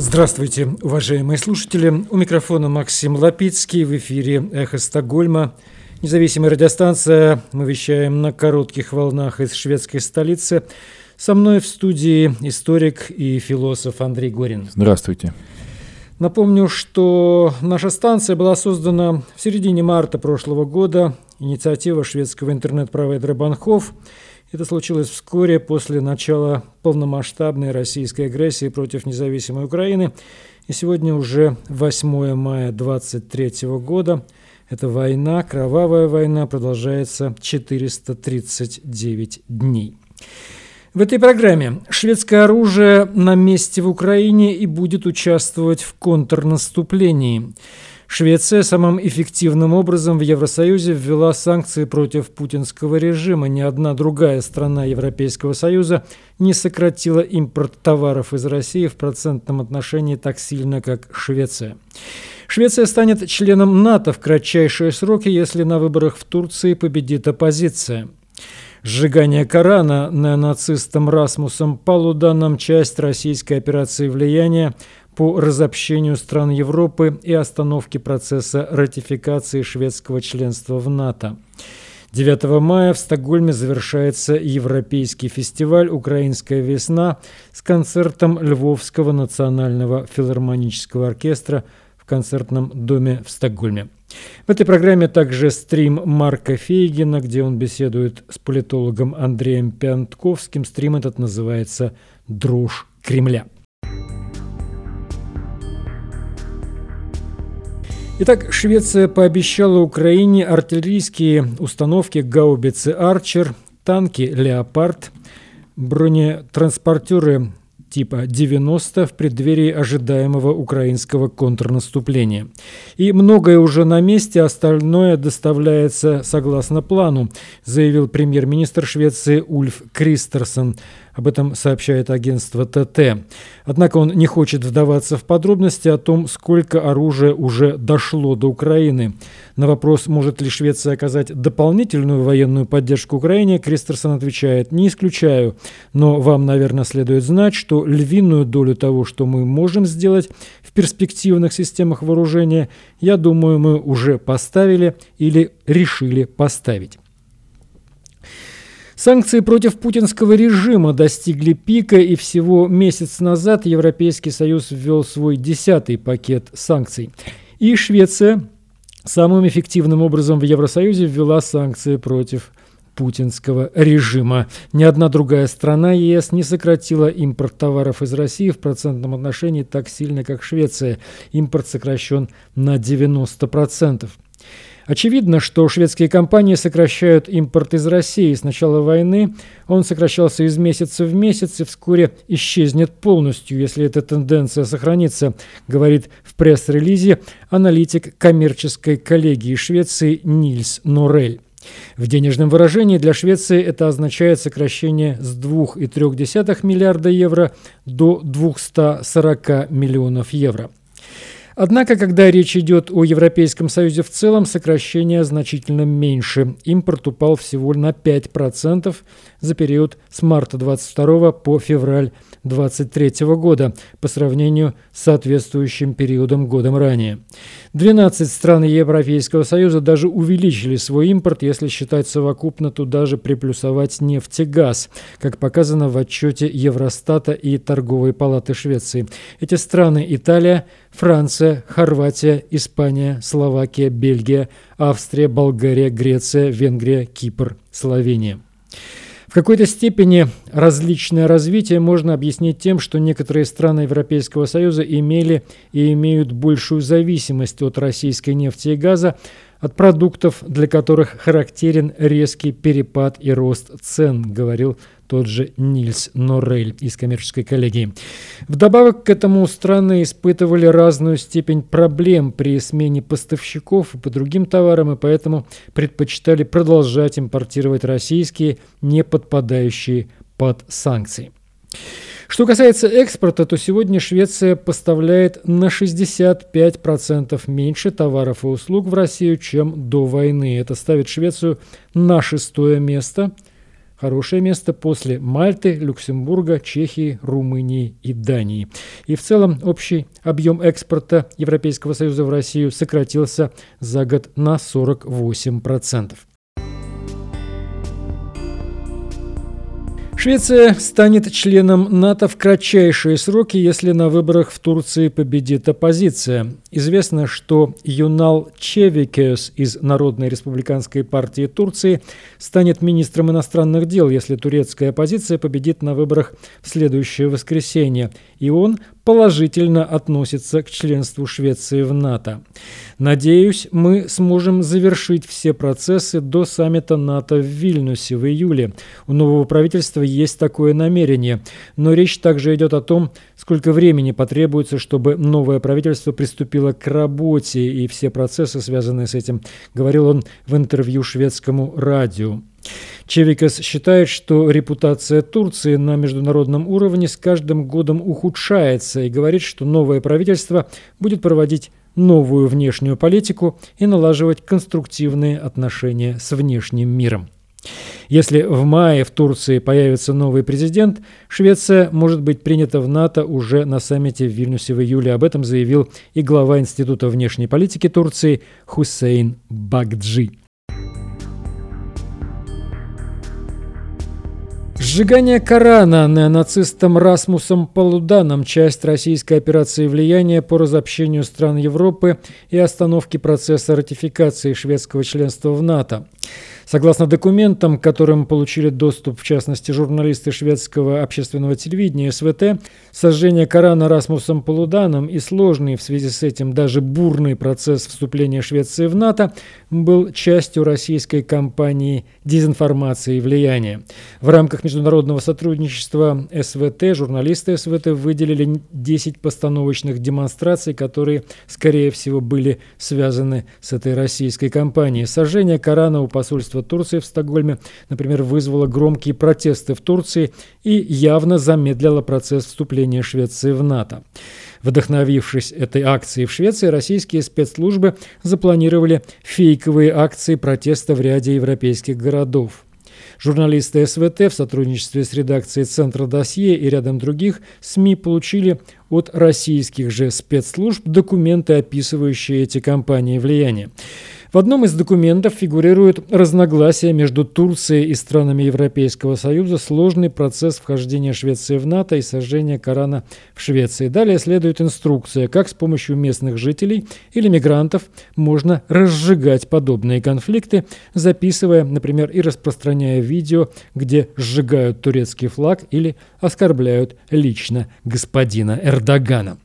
Здравствуйте, уважаемые слушатели. У микрофона Максим Лапицкий в эфире «Эхо Стокгольма». Независимая радиостанция. Мы вещаем на коротких волнах из шведской столицы. Со мной в студии историк и философ Андрей Горин. Здравствуйте. Напомню, что наша станция была создана в середине марта прошлого года. Инициатива шведского интернет-провайдера Банхов – это случилось вскоре после начала полномасштабной российской агрессии против независимой Украины. И сегодня уже 8 мая 23 года. Эта война, кровавая война, продолжается 439 дней. В этой программе шведское оружие на месте в Украине и будет участвовать в контрнаступлении. Швеция самым эффективным образом в Евросоюзе ввела санкции против путинского режима. Ни одна другая страна Европейского Союза не сократила импорт товаров из России в процентном отношении так сильно, как Швеция. Швеция станет членом НАТО в кратчайшие сроки, если на выборах в Турции победит оппозиция. Сжигание Корана неонацистом Расмусом Палуданом – часть российской операции влияния по разобщению стран Европы и остановке процесса ратификации шведского членства в НАТО. 9 мая в Стокгольме завершается Европейский фестиваль «Украинская весна» с концертом Львовского национального филармонического оркестра в концертном доме в Стокгольме. В этой программе также стрим Марка Фейгина, где он беседует с политологом Андреем Пятковским. Стрим этот называется «Дрожь Кремля». Итак, Швеция пообещала Украине артиллерийские установки гаубицы «Арчер», танки «Леопард», бронетранспортеры типа 90 в преддверии ожидаемого украинского контрнаступления. И многое уже на месте, остальное доставляется согласно плану, заявил премьер-министр Швеции Ульф Кристерсон. Об этом сообщает агентство ТТ. Однако он не хочет вдаваться в подробности о том, сколько оружия уже дошло до Украины. На вопрос, может ли Швеция оказать дополнительную военную поддержку Украине, Кристерсон отвечает, не исключаю, но вам, наверное, следует знать, что львиную долю того, что мы можем сделать в перспективных системах вооружения, я думаю, мы уже поставили или решили поставить. Санкции против путинского режима достигли пика, и всего месяц назад Европейский Союз ввел свой десятый пакет санкций. И Швеция самым эффективным образом в Евросоюзе ввела санкции против путинского режима. Ни одна другая страна ЕС не сократила импорт товаров из России в процентном отношении так сильно, как Швеция. Импорт сокращен на 90%. Очевидно, что шведские компании сокращают импорт из России. С начала войны он сокращался из месяца в месяц и вскоре исчезнет полностью, если эта тенденция сохранится, говорит в пресс-релизе аналитик коммерческой коллегии Швеции Нильс Норель. В денежном выражении для Швеции это означает сокращение с 2,3 миллиарда евро до 240 миллионов евро. Однако, когда речь идет о Европейском Союзе в целом, сокращение значительно меньше. Импорт упал всего на 5% за период с марта 22 по февраль 23 года по сравнению с соответствующим периодом годом ранее. 12 стран Европейского Союза даже увеличили свой импорт, если считать совокупно туда же приплюсовать нефть и газ, как показано в отчете Евростата и Торговой палаты Швеции. Эти страны – Италия, Франция, Хорватия, Испания, Словакия, Бельгия, Австрия, Болгария, Греция, Венгрия, Кипр, Словения. В какой-то степени различное развитие можно объяснить тем, что некоторые страны Европейского Союза имели и имеют большую зависимость от российской нефти и газа, от продуктов, для которых характерен резкий перепад и рост цен, говорил тот же Нильс Норрель из коммерческой коллегии. Вдобавок к этому страны испытывали разную степень проблем при смене поставщиков и по другим товарам, и поэтому предпочитали продолжать импортировать российские, не подпадающие под санкции. Что касается экспорта, то сегодня Швеция поставляет на 65% меньше товаров и услуг в Россию, чем до войны. Это ставит Швецию на шестое место хорошее место после Мальты, Люксембурга, Чехии, Румынии и Дании. И в целом общий объем экспорта Европейского Союза в Россию сократился за год на 48%. Швеция станет членом НАТО в кратчайшие сроки, если на выборах в Турции победит оппозиция. Известно, что Юнал Чевикес из Народной республиканской партии Турции станет министром иностранных дел, если турецкая оппозиция победит на выборах в следующее воскресенье. И он положительно относится к членству Швеции в НАТО. Надеюсь, мы сможем завершить все процессы до саммита НАТО в Вильнюсе в июле. У нового правительства есть такое намерение, но речь также идет о том, сколько времени потребуется, чтобы новое правительство приступило к работе и все процессы, связанные с этим, говорил он в интервью шведскому радио. Чевикас считает, что репутация Турции на международном уровне с каждым годом ухудшается и говорит, что новое правительство будет проводить новую внешнюю политику и налаживать конструктивные отношения с внешним миром. Если в мае в Турции появится новый президент, Швеция может быть принята в НАТО уже на саммите в Вильнюсе в июле. Об этом заявил и глава Института внешней политики Турции Хусейн Багджи. Сжигание Корана неонацистом Расмусом Полуданом – часть российской операции влияния по разобщению стран Европы и остановке процесса ратификации шведского членства в НАТО. Согласно документам, которым получили доступ, в частности, журналисты шведского общественного телевидения СВТ, сожжение Корана Расмусом Полуданом и сложный в связи с этим даже бурный процесс вступления Швеции в НАТО был частью российской кампании дезинформации и влияния. В рамках международного сотрудничества СВТ журналисты СВТ выделили 10 постановочных демонстраций, которые, скорее всего, были связаны с этой российской кампанией. Сожжение Корана у посольства посольство Турции в Стокгольме, например, вызвало громкие протесты в Турции и явно замедлило процесс вступления Швеции в НАТО. Вдохновившись этой акцией в Швеции, российские спецслужбы запланировали фейковые акции протеста в ряде европейских городов. Журналисты СВТ в сотрудничестве с редакцией Центра досье и рядом других СМИ получили от российских же спецслужб документы, описывающие эти кампании влияния. В одном из документов фигурирует разногласия между Турцией и странами Европейского Союза, сложный процесс вхождения Швеции в НАТО и сожжения Корана в Швеции. Далее следует инструкция, как с помощью местных жителей или мигрантов можно разжигать подобные конфликты, записывая, например, и распространяя видео, где сжигают турецкий флаг или оскорбляют лично господина Эрдогана.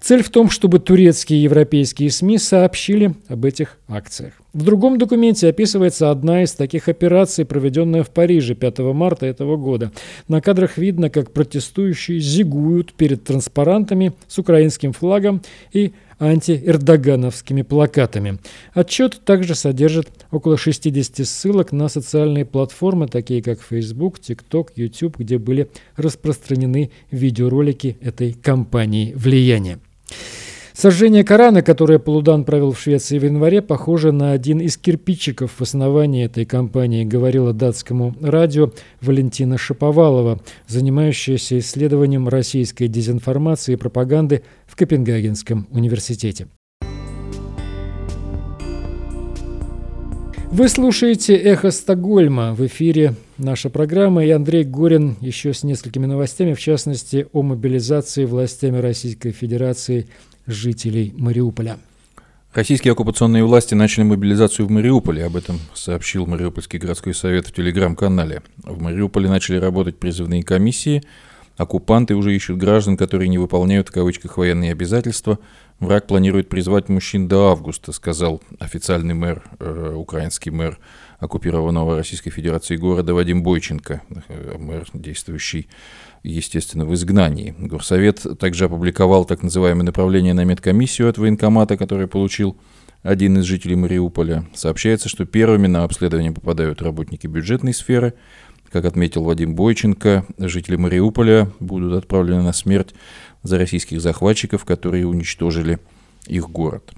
Цель в том, чтобы турецкие и европейские СМИ сообщили об этих акциях. В другом документе описывается одна из таких операций, проведенная в Париже 5 марта этого года. На кадрах видно, как протестующие зигуют перед транспарантами с украинским флагом и антиэрдогановскими плакатами. Отчет также содержит около 60 ссылок на социальные платформы, такие как Facebook, TikTok, YouTube, где были распространены видеоролики этой кампании влияния. Сожжение Корана, которое Полудан провел в Швеции в январе, похоже на один из кирпичиков в основании этой кампании, говорила датскому радио Валентина Шаповалова, занимающаяся исследованием российской дезинформации и пропаганды в Копенгагенском университете. Вы слушаете «Эхо Стокгольма». В эфире наша программа и Андрей Горин еще с несколькими новостями, в частности, о мобилизации властями Российской Федерации жителей Мариуполя. Российские оккупационные власти начали мобилизацию в Мариуполе. Об этом сообщил Мариупольский городской совет в телеграм-канале. В Мариуполе начали работать призывные комиссии. Оккупанты уже ищут граждан, которые не выполняют в кавычках военные обязательства – Враг планирует призвать мужчин до августа, сказал официальный мэр, э, украинский мэр оккупированного Российской Федерации города Вадим Бойченко, э, мэр, действующий, естественно, в изгнании. Горсовет также опубликовал так называемое направление на медкомиссию от военкомата, который получил один из жителей Мариуполя. Сообщается, что первыми на обследование попадают работники бюджетной сферы. Как отметил Вадим Бойченко, жители Мариуполя будут отправлены на смерть за российских захватчиков, которые уничтожили их город.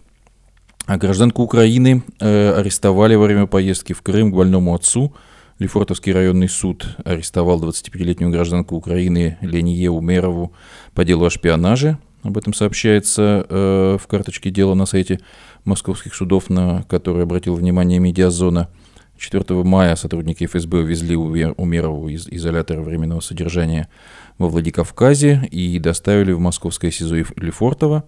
А гражданку Украины э, арестовали во время поездки в Крым к больному отцу. Лефортовский районный суд арестовал 25-летнюю гражданку Украины Ление Умерову по делу о шпионаже. Об этом сообщается э, в карточке дела на сайте московских судов, на который обратил внимание «Медиазона». 4 мая сотрудники ФСБ увезли Умерову из изолятора временного содержания во Владикавказе и доставили в московское СИЗО Лефортово.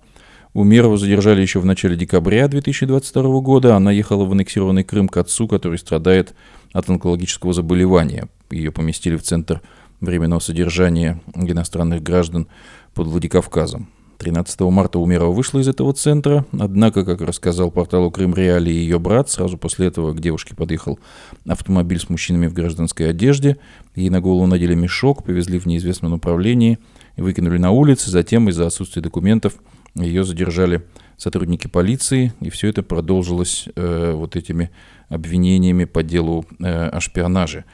Умерову задержали еще в начале декабря 2022 года. Она ехала в аннексированный Крым к отцу, который страдает от онкологического заболевания. Ее поместили в Центр временного содержания иностранных граждан под Владикавказом. 13 марта Умерова вышла из этого центра, однако, как рассказал порталу Крым Реали ее брат, сразу после этого к девушке подъехал автомобиль с мужчинами в гражданской одежде, ей на голову надели мешок, повезли в неизвестном направлении, выкинули на улице, затем из-за отсутствия документов ее задержали сотрудники полиции, и все это продолжилось э, вот этими обвинениями по делу э, о шпионаже.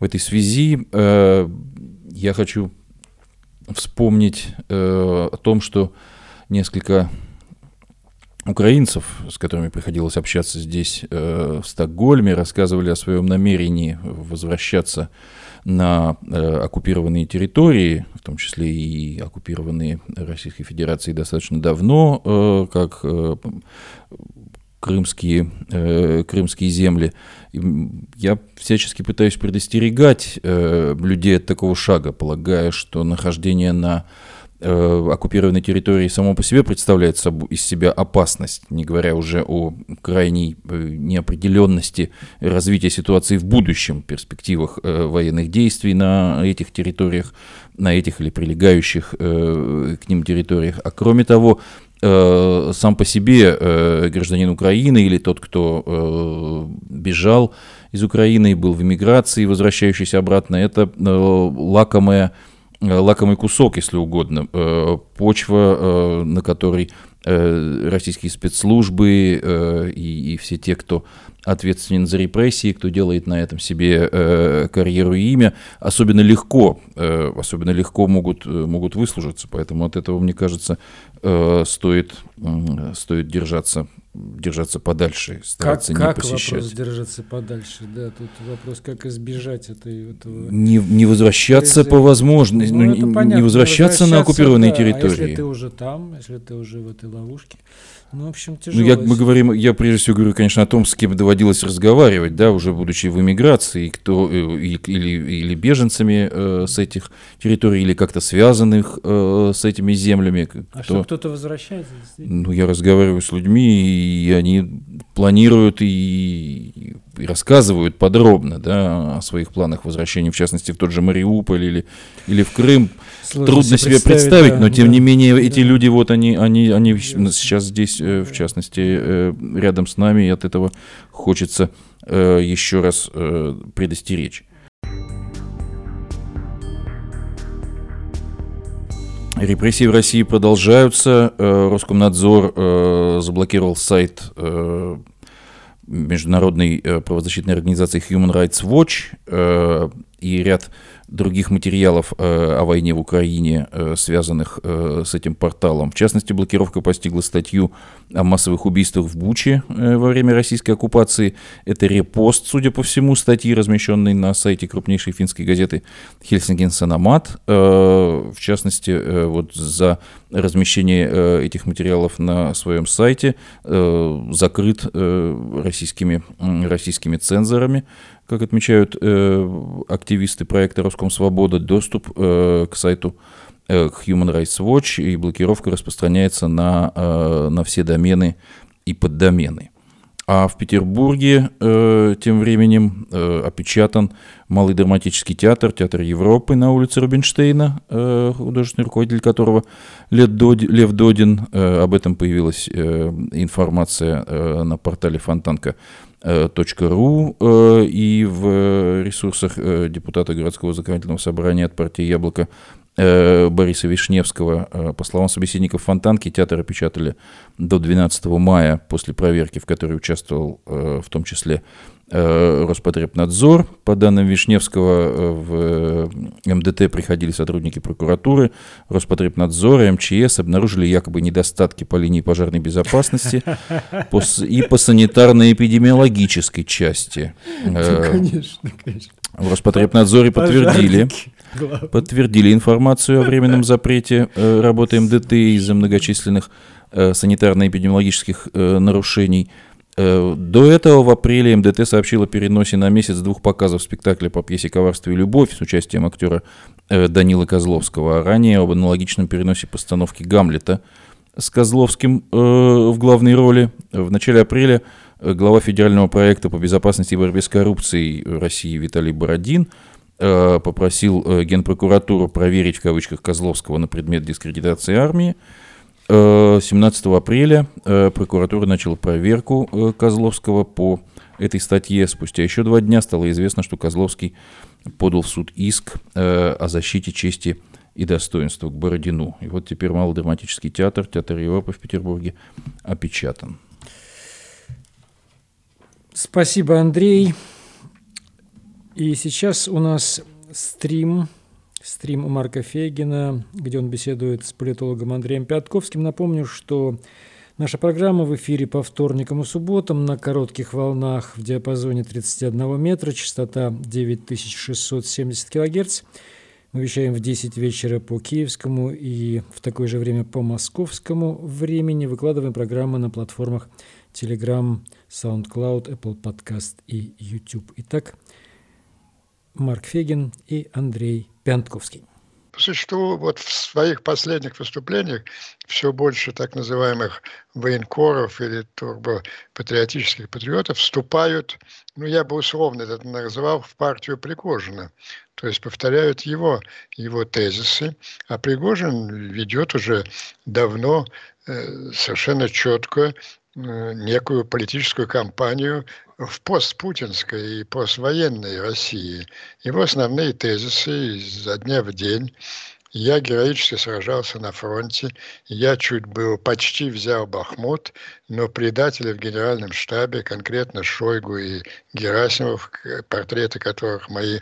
В этой связи э, я хочу вспомнить э, о том, что несколько украинцев, с которыми приходилось общаться здесь, э, в Стокгольме, рассказывали о своем намерении возвращаться на э, оккупированные территории, в том числе и оккупированные Российской Федерацией достаточно давно, э, как крымские, э, крымские земли. Я всячески пытаюсь предостерегать э, людей от такого шага, полагая, что нахождение на э, оккупированной территории само по себе представляет из себя опасность, не говоря уже о крайней неопределенности развития ситуации в будущем, перспективах военных действий на этих территориях, на этих или прилегающих к ним территориях. А кроме того, э, сам по себе э, гражданин Украины или тот, кто э, бежал из Украины и был в эмиграции, возвращающийся обратно, это э, лакомая, э, лакомый кусок, если угодно, э, почва, э, на которой э, российские спецслужбы э, и, и все те, кто ответственен за репрессии, кто делает на этом себе э, карьеру и имя, особенно легко, э, особенно легко могут, э, могут выслужиться. Поэтому от этого, мне кажется, стоит, э, стоит держаться держаться подальше, стараться как, не как посещать. вопрос держаться подальше, да, тут вопрос, как избежать этой, этого... Не, не возвращаться по возможности, ну, ну, не, не возвращаться на оккупированные да, территории. А если ты уже там, если ты уже в этой ловушке, ну, в общем, тяжело. Ну, я, мы говорим, я прежде всего говорю, конечно, о том, с кем доводилось разговаривать, да, уже будучи в эмиграции, кто, э, или, или, беженцами э, с этих территорий, или как-то связанных э, с этими землями. А кто, что кто-то возвращается? Ну, я разговариваю с людьми, и они планируют и, и рассказывают подробно, да, о своих планах возвращения, в частности, в тот же Мариуполь или, или в Крым. Сложно Трудно себе представить, да, но тем да, не менее да. эти люди, вот они, они, они сейчас здесь Э, в частности, э, рядом с нами, и от этого хочется э, еще раз предостеречь. Репрессии в России продолжаются. Роскомнадзор заблокировал сайт международной правозащитной организации Human Rights Watch и ряд других материалов э, о войне в Украине, э, связанных э, с этим порталом. В частности, блокировка постигла статью о массовых убийствах в Буче во время российской оккупации. Это репост, судя по всему, статьи, размещенной на сайте крупнейшей финской газеты Хельсинген Санамат. В частности, вот за размещение этих материалов на своем сайте закрыт российскими, российскими цензорами как отмечают э, активисты проекта «Роском Свобода», доступ э, к сайту э, к Human Rights Watch и блокировка распространяется на, э, на все домены и поддомены. А в Петербурге э, тем временем э, опечатан Малый драматический театр, Театр Европы на улице Рубинштейна, э, художественный руководитель которого Лев Додин. Лев Додин э, об этом появилась э, информация э, на портале Фонтанка .ру э, и в ресурсах э, депутата городского законодательного собрания от партии «Яблоко» э, Бориса Вишневского. По словам собеседников Фонтанки, театр опечатали до 12 мая после проверки, в которой участвовал в том числе Э, Роспотребнадзор. По данным Вишневского, э, в МДТ приходили сотрудники прокуратуры, Роспотребнадзора, МЧС, обнаружили якобы недостатки по линии пожарной безопасности и по санитарно-эпидемиологической части. Конечно, конечно. В Роспотребнадзоре подтвердили, подтвердили информацию о временном запрете э, работы МДТ из-за многочисленных э, санитарно-эпидемиологических э, нарушений. До этого в апреле МДТ сообщила о переносе на месяц двух показов спектакля по пьесе «Коварство и любовь» с участием актера Данила Козловского, а ранее об аналогичном переносе постановки «Гамлета» с Козловским в главной роли. В начале апреля глава федерального проекта по безопасности и борьбе с коррупцией России Виталий Бородин э, попросил э, Генпрокуратуру проверить в кавычках Козловского на предмет дискредитации армии. 17 э, апреля прокуратура начала проверку Козловского по этой статье. Спустя еще два дня стало известно, что Козловский подал в суд иск о защите чести и достоинства к Бородину. И вот теперь малодраматический театр, театр Европы в Петербурге опечатан. Спасибо, Андрей. И сейчас у нас стрим, стрим Марка Фегина, где он беседует с политологом Андреем Пятковским. Напомню, что наша программа в эфире по вторникам и субботам на коротких волнах в диапазоне 31 метра, частота 9670 килогерц. Мы вещаем в 10 вечера по киевскому и в такое же время по московскому времени. Выкладываем программы на платформах Telegram, SoundCloud, Apple Podcast и YouTube. Итак, Марк Фегин и Андрей Пянтковский. По существу, вот в своих последних выступлениях все больше так называемых военкоров или турбопатриотических патриотов вступают, ну, я бы условно это называл, в партию Пригожина. То есть повторяют его, его тезисы. А Пригожин ведет уже давно э, совершенно четко Э, некую политическую кампанию в постпутинской и поствоенной России. Его основные тезисы изо дня в день я героически сражался на фронте. Я чуть был, почти взял Бахмут, но предатели в генеральном штабе, конкретно Шойгу и Герасимов, портреты которых мои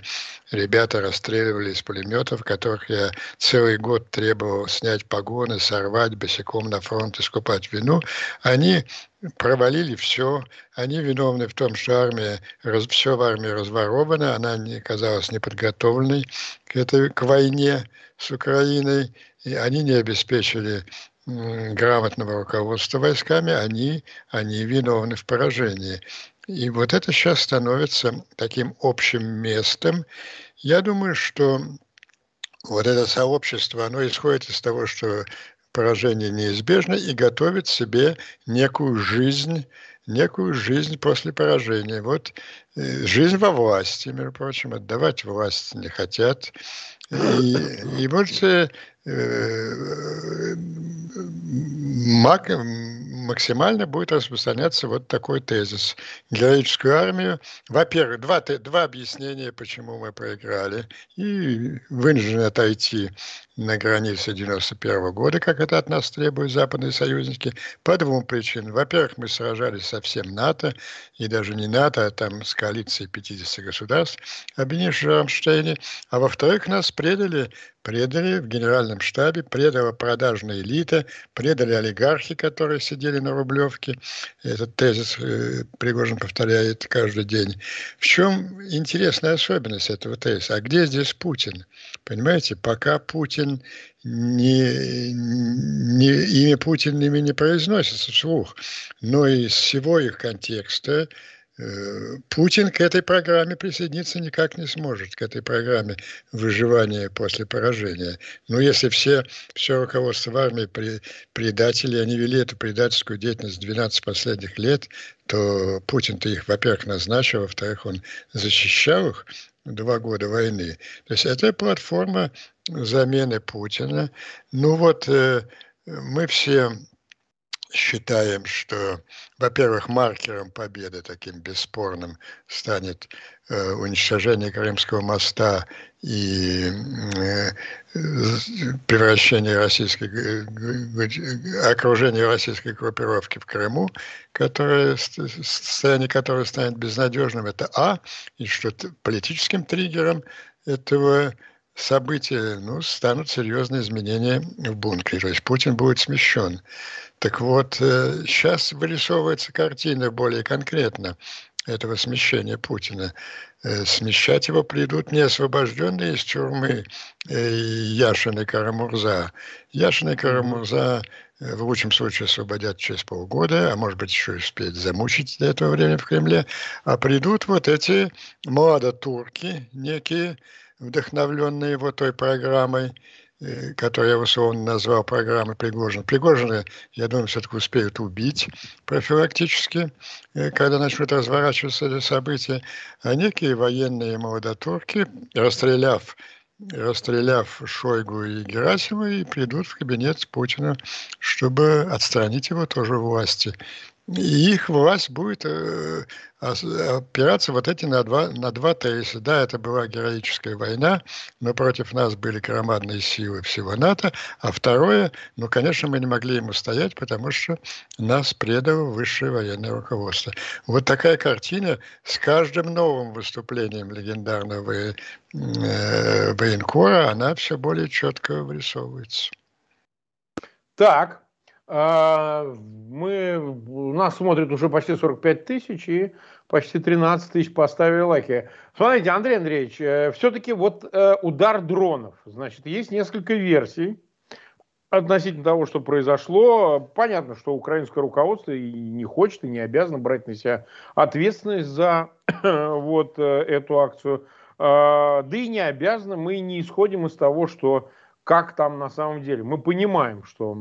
ребята расстреливали из пулеметов, которых я целый год требовал снять погоны, сорвать босиком на фронт, искупать вину, они провалили все. Они виновны в том, что армия, раз, все в армии разворовано, она не казалась неподготовленной к, этой, к войне с Украиной, и они не обеспечили грамотного руководства войсками, они, они виновны в поражении. И вот это сейчас становится таким общим местом. Я думаю, что вот это сообщество, оно исходит из того, что поражение неизбежно и готовит себе некую жизнь, некую жизнь после поражения. Вот э, жизнь во власти, между прочим, отдавать власть не хотят. И, и вот максимально будет распространяться вот такой тезис. Героическую армию, во-первых, два, два объяснения, почему мы проиграли, и вынуждены отойти на границе 91 года, как это от нас требуют западные союзники, по двум причинам. Во-первых, мы сражались со всем НАТО, и даже не НАТО, а там с коалицией 50 государств, объединившись в Рамштейне. А во-вторых, нас предали предали в генеральном штабе, предала продажная элита, предали олигархи, которые сидели на Рублевке. Этот тезис э, Пригожин повторяет каждый день. В чем интересная особенность этого тезиса? А где здесь Путин? Понимаете, пока Путин не, не, имя Путин ими не произносится вслух, но из всего их контекста Путин к этой программе присоединиться никак не сможет, к этой программе выживания после поражения. Но если все, все руководство в армии предатели, они вели эту предательскую деятельность 12 последних лет, то Путин-то их, во-первых, назначил, во-вторых, он защищал их два года войны. То есть это платформа замены Путина. Ну вот э, мы все считаем, что, во-первых, маркером победы таким бесспорным станет э, уничтожение Крымского моста и э, превращение российской, окружение российской группировки в Крыму, которое, состояние которой станет безнадежным, это А, и что политическим триггером этого события ну, станут серьезные изменения в бункере. То есть Путин будет смещен. Так вот, сейчас э, вырисовывается картина более конкретно. этого смещения Путина. Э, смещать его придут не освобожденные из тюрьмы э, Яшин и Карамурза. Яшин и Карамурза в лучшем случае освободят через полгода, а может быть еще успеют замучить до этого времени в Кремле, а придут вот эти молодотурки, некие, вдохновленные вот той программой, Э, который я условно назвал программой Пригожина. Пригожина, я думаю, все-таки успеют убить профилактически, э, когда начнут разворачиваться эти события. А некие военные молодотурки, расстреляв расстреляв Шойгу и Герасимова, и придут в кабинет Путина, чтобы отстранить его тоже власти. И их власть будет э, опираться вот эти на два, на два тезиса. Да, это была героическая война, но против нас были громадные силы всего НАТО. А второе, ну, конечно, мы не могли ему стоять, потому что нас предало высшее военное руководство. Вот такая картина с каждым новым выступлением легендарного э, военкора, она все более четко вырисовывается. Так, мы, нас смотрит уже почти 45 тысяч и почти 13 тысяч поставили лайки. Смотрите, Андрей Андреевич, э, все-таки вот э, удар дронов, значит, есть несколько версий относительно того, что произошло. Понятно, что украинское руководство и не хочет, и не обязано брать на себя ответственность за вот э, эту акцию. А, да и не обязано, мы не исходим из того, что как там на самом деле. Мы понимаем, что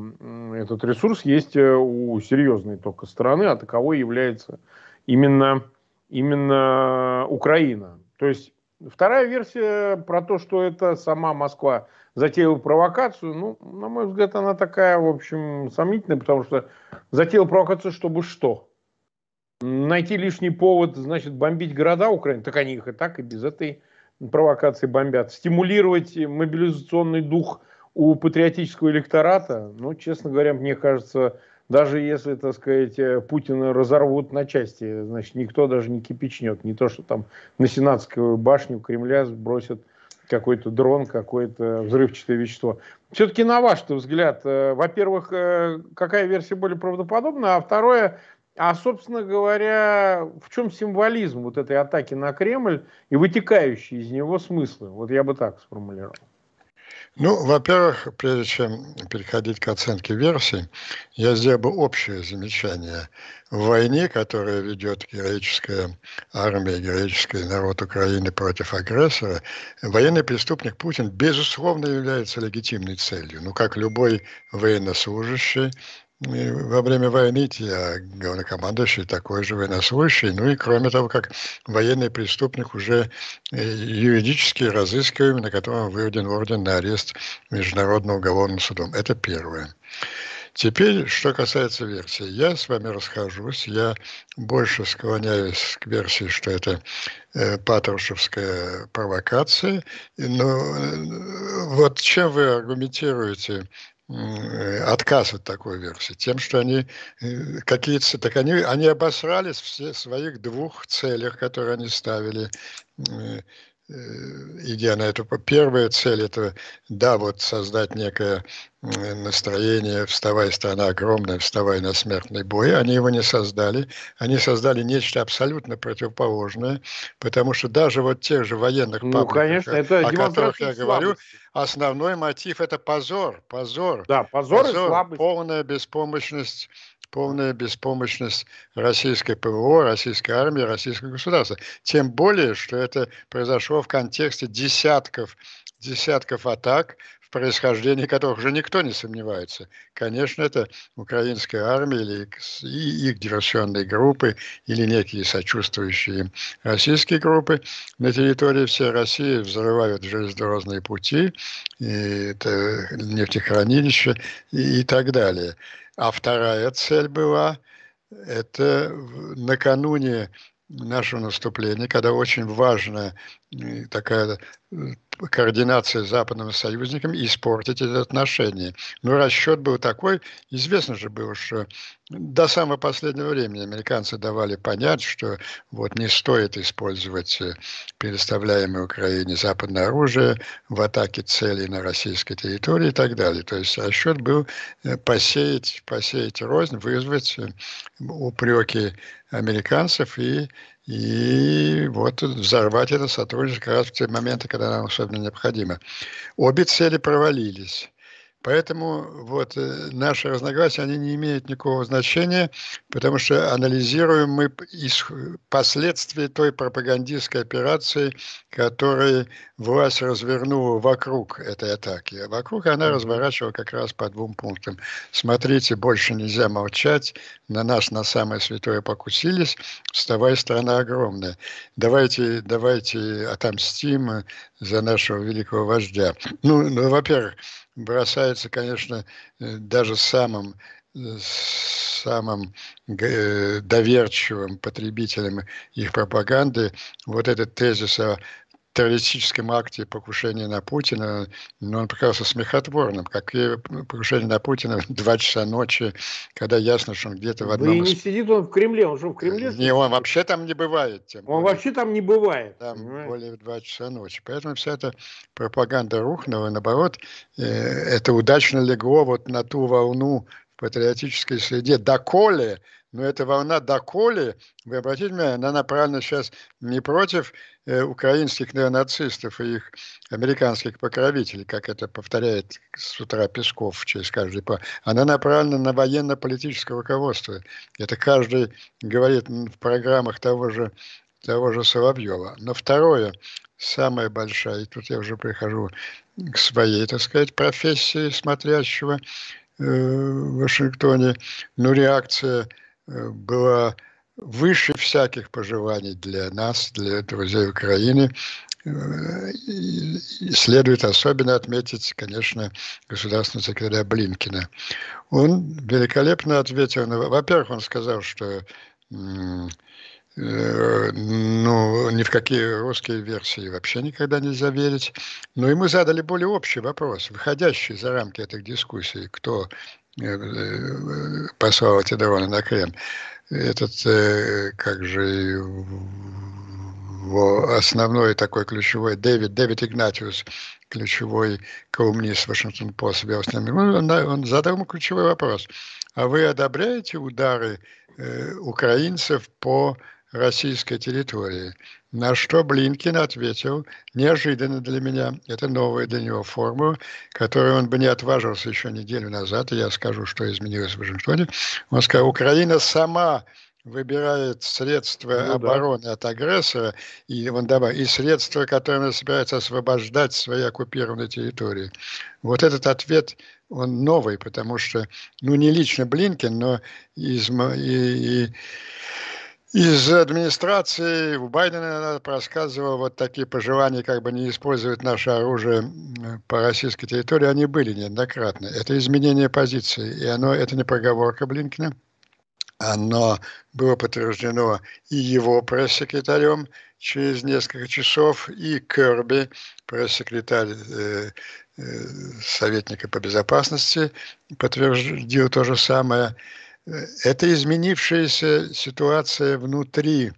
этот ресурс есть э, у серьезной только страны, а таковой является именно, именно Украина. То есть вторая версия про то, что это сама Москва затеяла провокацию, ну, на мой взгляд, она такая, в общем, сомнительная, потому что затеяла провокацию, чтобы что? Найти лишний повод, значит, бомбить города Украины, так они их и так, и без этой провокации бомбят, стимулировать мобилизационный дух у патриотического электората, ну, честно говоря, мне кажется, даже если, так сказать, Путина разорвут на части, значит, никто даже не кипячнет. Не то, что там на Сенатскую башню Кремля сбросят какой-то дрон, какое-то взрывчатое вещество. Все-таки на ваш взгляд, э, во-первых, э, какая версия более правдоподобна, а второе, а, собственно говоря, в чем символизм вот этой атаки на Кремль и вытекающие из него смыслы? Вот я бы так сформулировал. Ну, во-первых, прежде чем переходить к оценке версий, я сделал бы общее замечание. В войне, которая ведет героическая армия, героический народ Украины против агрессора, военный преступник Путин, безусловно, является легитимной целью. Ну, как любой военнослужащий, во время войны я главнокомандующий такой же военнослужащий, ну и кроме того, как военный преступник уже э, юридически разыскиваем, на котором выведен орден на арест Международным уголовным судом. Это первое. Теперь, что касается версии. Я с вами расхожусь. Я больше склоняюсь к версии, что это э, патрушевская провокация. Но э, вот чем вы аргументируете отказ от такой версии, тем, что они э, какие-то, так они, они обосрались все своих двух целях, которые они ставили, э, идя на эту. Первая цель это, да, вот создать некое настроение «вставай, страна огромная, вставай на смертный бой». Они его не создали. Они создали нечто абсолютно противоположное, потому что даже вот тех же военных ну, конечно, это о которых я говорю, основной мотив – это позор, позор. Да, позор, позор и слабость. Полная беспомощность полная беспомощность российской ПВО, российской армии, российского государства. Тем более, что это произошло в контексте десятков десятков атак происхождении которых уже никто не сомневается. Конечно, это украинская армия или их диверсионные группы или некие сочувствующие российские группы на территории всей России взрывают железнодорожные пути, и это нефтехранилища и так далее. А вторая цель была это накануне нашего наступления, когда очень важная такая координация с западными союзниками испортить эти отношения. Но расчет был такой, известно же было, что до самого последнего времени американцы давали понять, что вот не стоит использовать э, предоставляемое Украине западное оружие в атаке целей на российской территории и так далее. То есть расчет был э, посеять, посеять рознь, вызвать э, упреки американцев и и вот взорвать это сотрудничество как раз в те моменты, когда нам особенно необходимо. Обе цели провалились. Поэтому вот э, наши разногласия, они не имеют никакого значения, потому что анализируем мы последствия той пропагандистской операции, которую власть развернула вокруг этой атаки. А вокруг она разворачивала как раз по двум пунктам. Смотрите, больше нельзя молчать, на нас на самое святое покусились, вставай, страна огромная. Давайте, давайте отомстим за нашего великого вождя. Ну, ну во-первых, бросается, конечно, э, даже самым э, самым э, доверчивым потребителям их пропаганды. Вот этот тезис о террористическом акте покушения на Путина, но он показался смехотворным. как и покушение на Путина в 2 часа ночи, когда ясно, что он где-то в одном... Да и не сидит он в Кремле, он же в Кремле? Не, он вообще там не бывает. Тем он более. вообще там не бывает. Там понимаете? более в 2 часа ночи. Поэтому вся эта пропаганда рухнула. Наоборот, э, это удачно легло вот на ту волну в патриотической среде. Доколе но эта волна доколе, вы обратите внимание, она направлена сейчас не против э, украинских неонацистов и их американских покровителей, как это повторяет с утра Песков через каждый по. Она направлена на военно-политическое руководство. Это каждый говорит в программах того же, того же Соловьева. Но второе, самое большое, и тут я уже прихожу к своей, так сказать, профессии смотрящего э, в Вашингтоне, ну, реакция была выше всяких пожеланий для нас, для друзей Украины. Э, и следует особенно отметить, конечно, государственного секретаря Блинкина. Он великолепно ответил на... Во-первых, он сказал, что э, ну, ни в какие русские версии вообще никогда нельзя верить. Но ему задали более общий вопрос, выходящий за рамки этих дискуссий, кто Э, послал эти дроны на Крем. Этот, э, как же, его основной такой ключевой, Дэвид, Дэвид Игнатиус, ключевой колумнист Вашингтон Пост, он, он задал ему ключевой вопрос. А вы одобряете удары э, украинцев по российской территории? На что Блинкин ответил, неожиданно для меня, это новая для него формула, которую он бы не отважился еще неделю назад, и я скажу, что изменилось в Вашингтоне. Он сказал, Украина сама выбирает средства ну, обороны да. от агрессора и, он добавил, и средства, которыми она собирается освобождать свои оккупированные территории. Вот этот ответ, он новый, потому что, ну, не лично Блинкин, но из, и, и из администрации у Байдена рассказывал вот такие пожелания, как бы не использовать наше оружие по российской территории, они были неоднократно. Это изменение позиции, и оно, это не проговорка Блинкина, оно было подтверждено и его пресс-секретарем через несколько часов, и Керби, пресс-секретарь э, э, советника по безопасности, подтвердил то же самое – это изменившаяся ситуация внутри,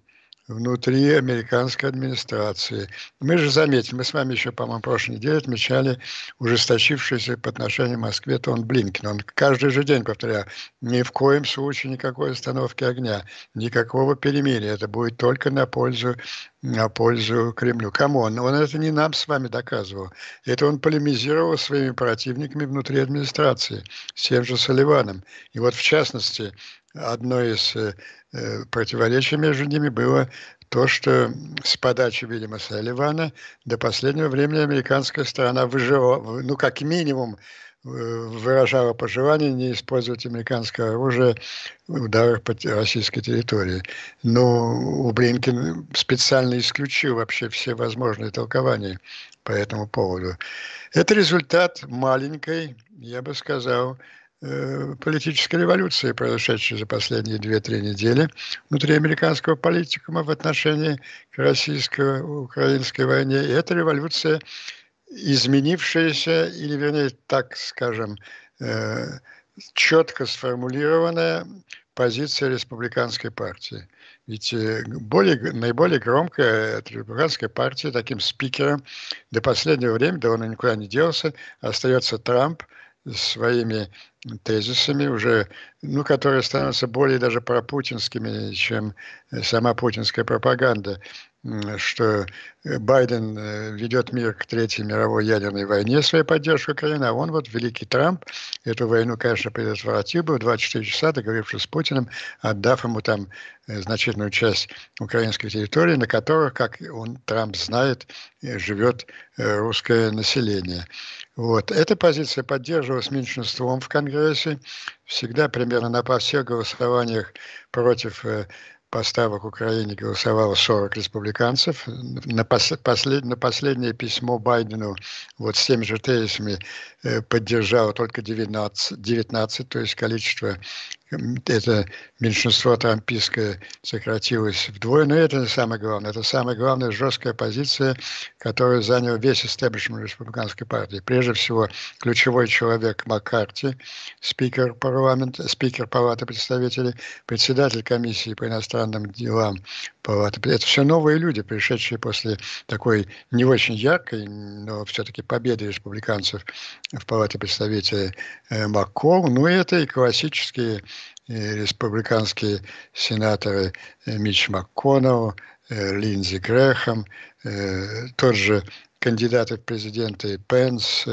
внутри американской администрации. Мы же заметим, мы с вами еще, по-моему, прошлой неделе отмечали ужесточившийся по отношению к Москве тон Блинкин. Он каждый же день повторял, ни в коем случае никакой остановки огня, никакого перемирия. Это будет только на пользу на пользу Кремлю. Кому он? Он это не нам с вами доказывал. Это он полемизировал своими противниками внутри администрации, с тем же Соливаном. И вот в частности, одно из э, э противоречий между ними было то, что с подачи Вильяма Салливана до последнего времени американская сторона выжила, ну, как минимум, выражала пожелание не использовать американское оружие в ударах по российской территории. Но Блинкин специально исключил вообще все возможные толкования по этому поводу. Это результат маленькой, я бы сказал, э, политической революции, произошедшей за последние 2-3 недели внутри американского политикума в отношении к российско-украинской войне. И эта революция изменившаяся, или вернее, так скажем, э, четко сформулированная позиция республиканской партии. Ведь э, более, наиболее громкая от республиканской партии таким спикером до последнего времени, да он никуда не делся, остается Трамп, своими тезисами, уже, ну, которые становятся более даже пропутинскими, чем сама путинская пропаганда что э, Байден э, ведет мир к Третьей мировой ядерной войне своей поддержкой Украины, а он вот, великий Трамп, эту войну, конечно, предотвратил бы в 24 часа, договорившись с Путиным, отдав ему там э, значительную часть украинской территории, на которых, как он, Трамп знает, живет русское население. Вот. Эта позиция поддерживалась меньшинством в Конгрессе. Всегда примерно на всех голосованиях против поставок Украине голосовало 40 республиканцев. На, пос, послед, на последнее письмо Байдену вот с теми же тезисами э, поддержало только 19, 19, то есть количество это меньшинство трампийское сократилось вдвое, но это не самое главное. Это самая главная жесткая позиция, которую занял весь истеблишмент республиканской партии. Прежде всего, ключевой человек Маккарти, спикер парламента, спикер Палаты представителей, председатель комиссии по иностранным делам Палаты. Это все новые люди, пришедшие после такой не очень яркой, но все-таки победы республиканцев в Палате представителей э, Маккол. Ну это и классические республиканские сенаторы э, Мич МакКоннелл, э, Линдзи Грэхэм, э, тот же кандидаты в президенты Пенс,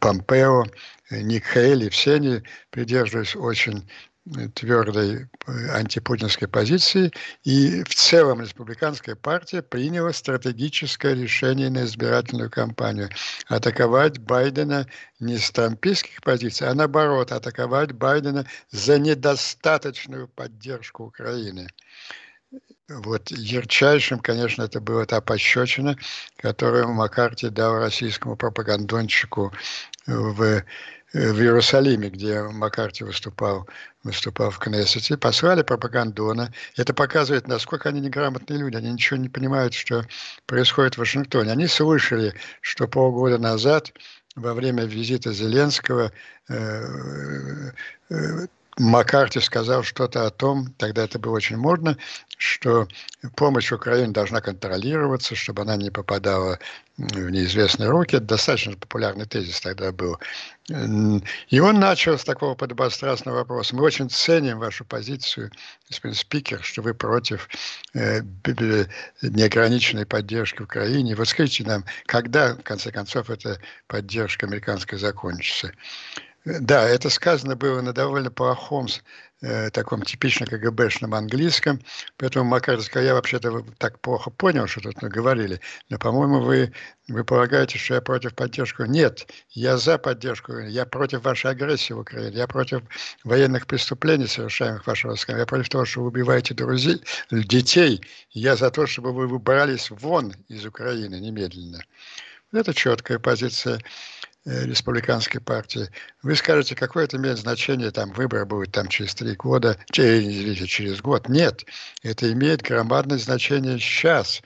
Помпео, Ник Хейли, все они придерживались очень твердой э, антипутинской позиции, и в целом республиканская партия приняла стратегическое решение на избирательную кампанию атаковать Байдена не с трампийских позиций, а наоборот, атаковать Байдена за недостаточную поддержку Украины. Вот ярчайшим, конечно, это была та пощечина, которую Маккарти дал российскому пропагандонщику в в Иерусалиме, где Маккарти выступал, выступал в Кнессете, послали пропагандона. Это показывает, насколько они неграмотные люди. Они ничего не понимают, что происходит в Вашингтоне. Они слышали, что полгода назад во время визита Зеленского э, э, Маккарти сказал что-то о том, тогда это было очень модно, что помощь Украине должна контролироваться, чтобы она не попадала в неизвестные руки. Это достаточно популярный тезис тогда был. И он начал с такого подобострастного вопроса. Мы очень ценим вашу позицию, господин спикер, что вы против э, неограниченной поддержки Украине. Вот скажите нам, когда, в конце концов, эта поддержка американская закончится? Да, это сказано было на довольно плохом, э, таком типично КГБшном английском, поэтому Макар я вообще-то так плохо понял, что тут говорили, но, по-моему, вы, вы полагаете, что я против поддержки. Нет, я за поддержку, я против вашей агрессии в Украине, я против военных преступлений, совершаемых вашего войсками, я против того, что вы убиваете друзей, детей, я за то, чтобы вы выбрались вон из Украины немедленно. Это четкая позиция республиканской партии. Вы скажете, какое это имеет значение, там выбор будет там через три года, через, извините, через год. Нет, это имеет громадное значение сейчас.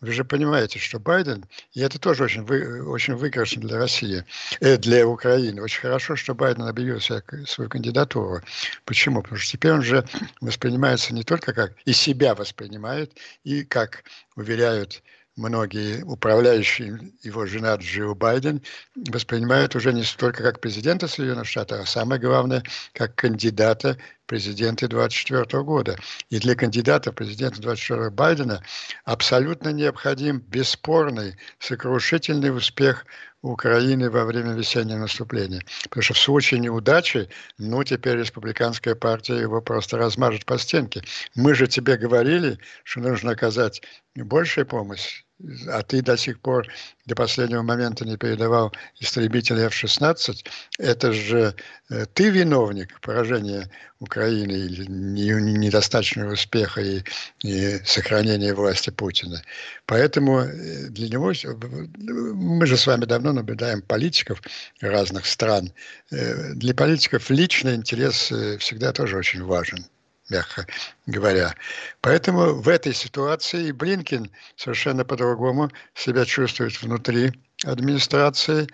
Вы же понимаете, что Байден, и это тоже очень, вы, очень выигрышно для России, э, для Украины. Очень хорошо, что Байден объявил себя, свою кандидатуру. Почему? Потому что теперь он же воспринимается не только как, и себя воспринимает, и как уверяют многие управляющие его жена Джо Байден воспринимают уже не столько как президента Соединенных Штатов, а самое главное, как кандидата в президенты 2024 года. И для кандидата президента 2024 Байдена абсолютно необходим бесспорный, сокрушительный успех Украины во время весеннего наступления. Потому что в случае неудачи, ну, теперь республиканская партия его просто размажет по стенке. Мы же тебе говорили, что нужно оказать большую помощь а ты до сих пор до последнего момента не передавал истребители F-16, это же э, ты виновник поражения Украины или недостаточного успеха и, и сохранения власти Путина. Поэтому э, для него, мы же с вами давно наблюдаем политиков разных стран, э, для политиков личный интерес всегда тоже очень важен мягко говоря. Поэтому в этой ситуации Блинкин совершенно по-другому себя чувствует внутри администрации.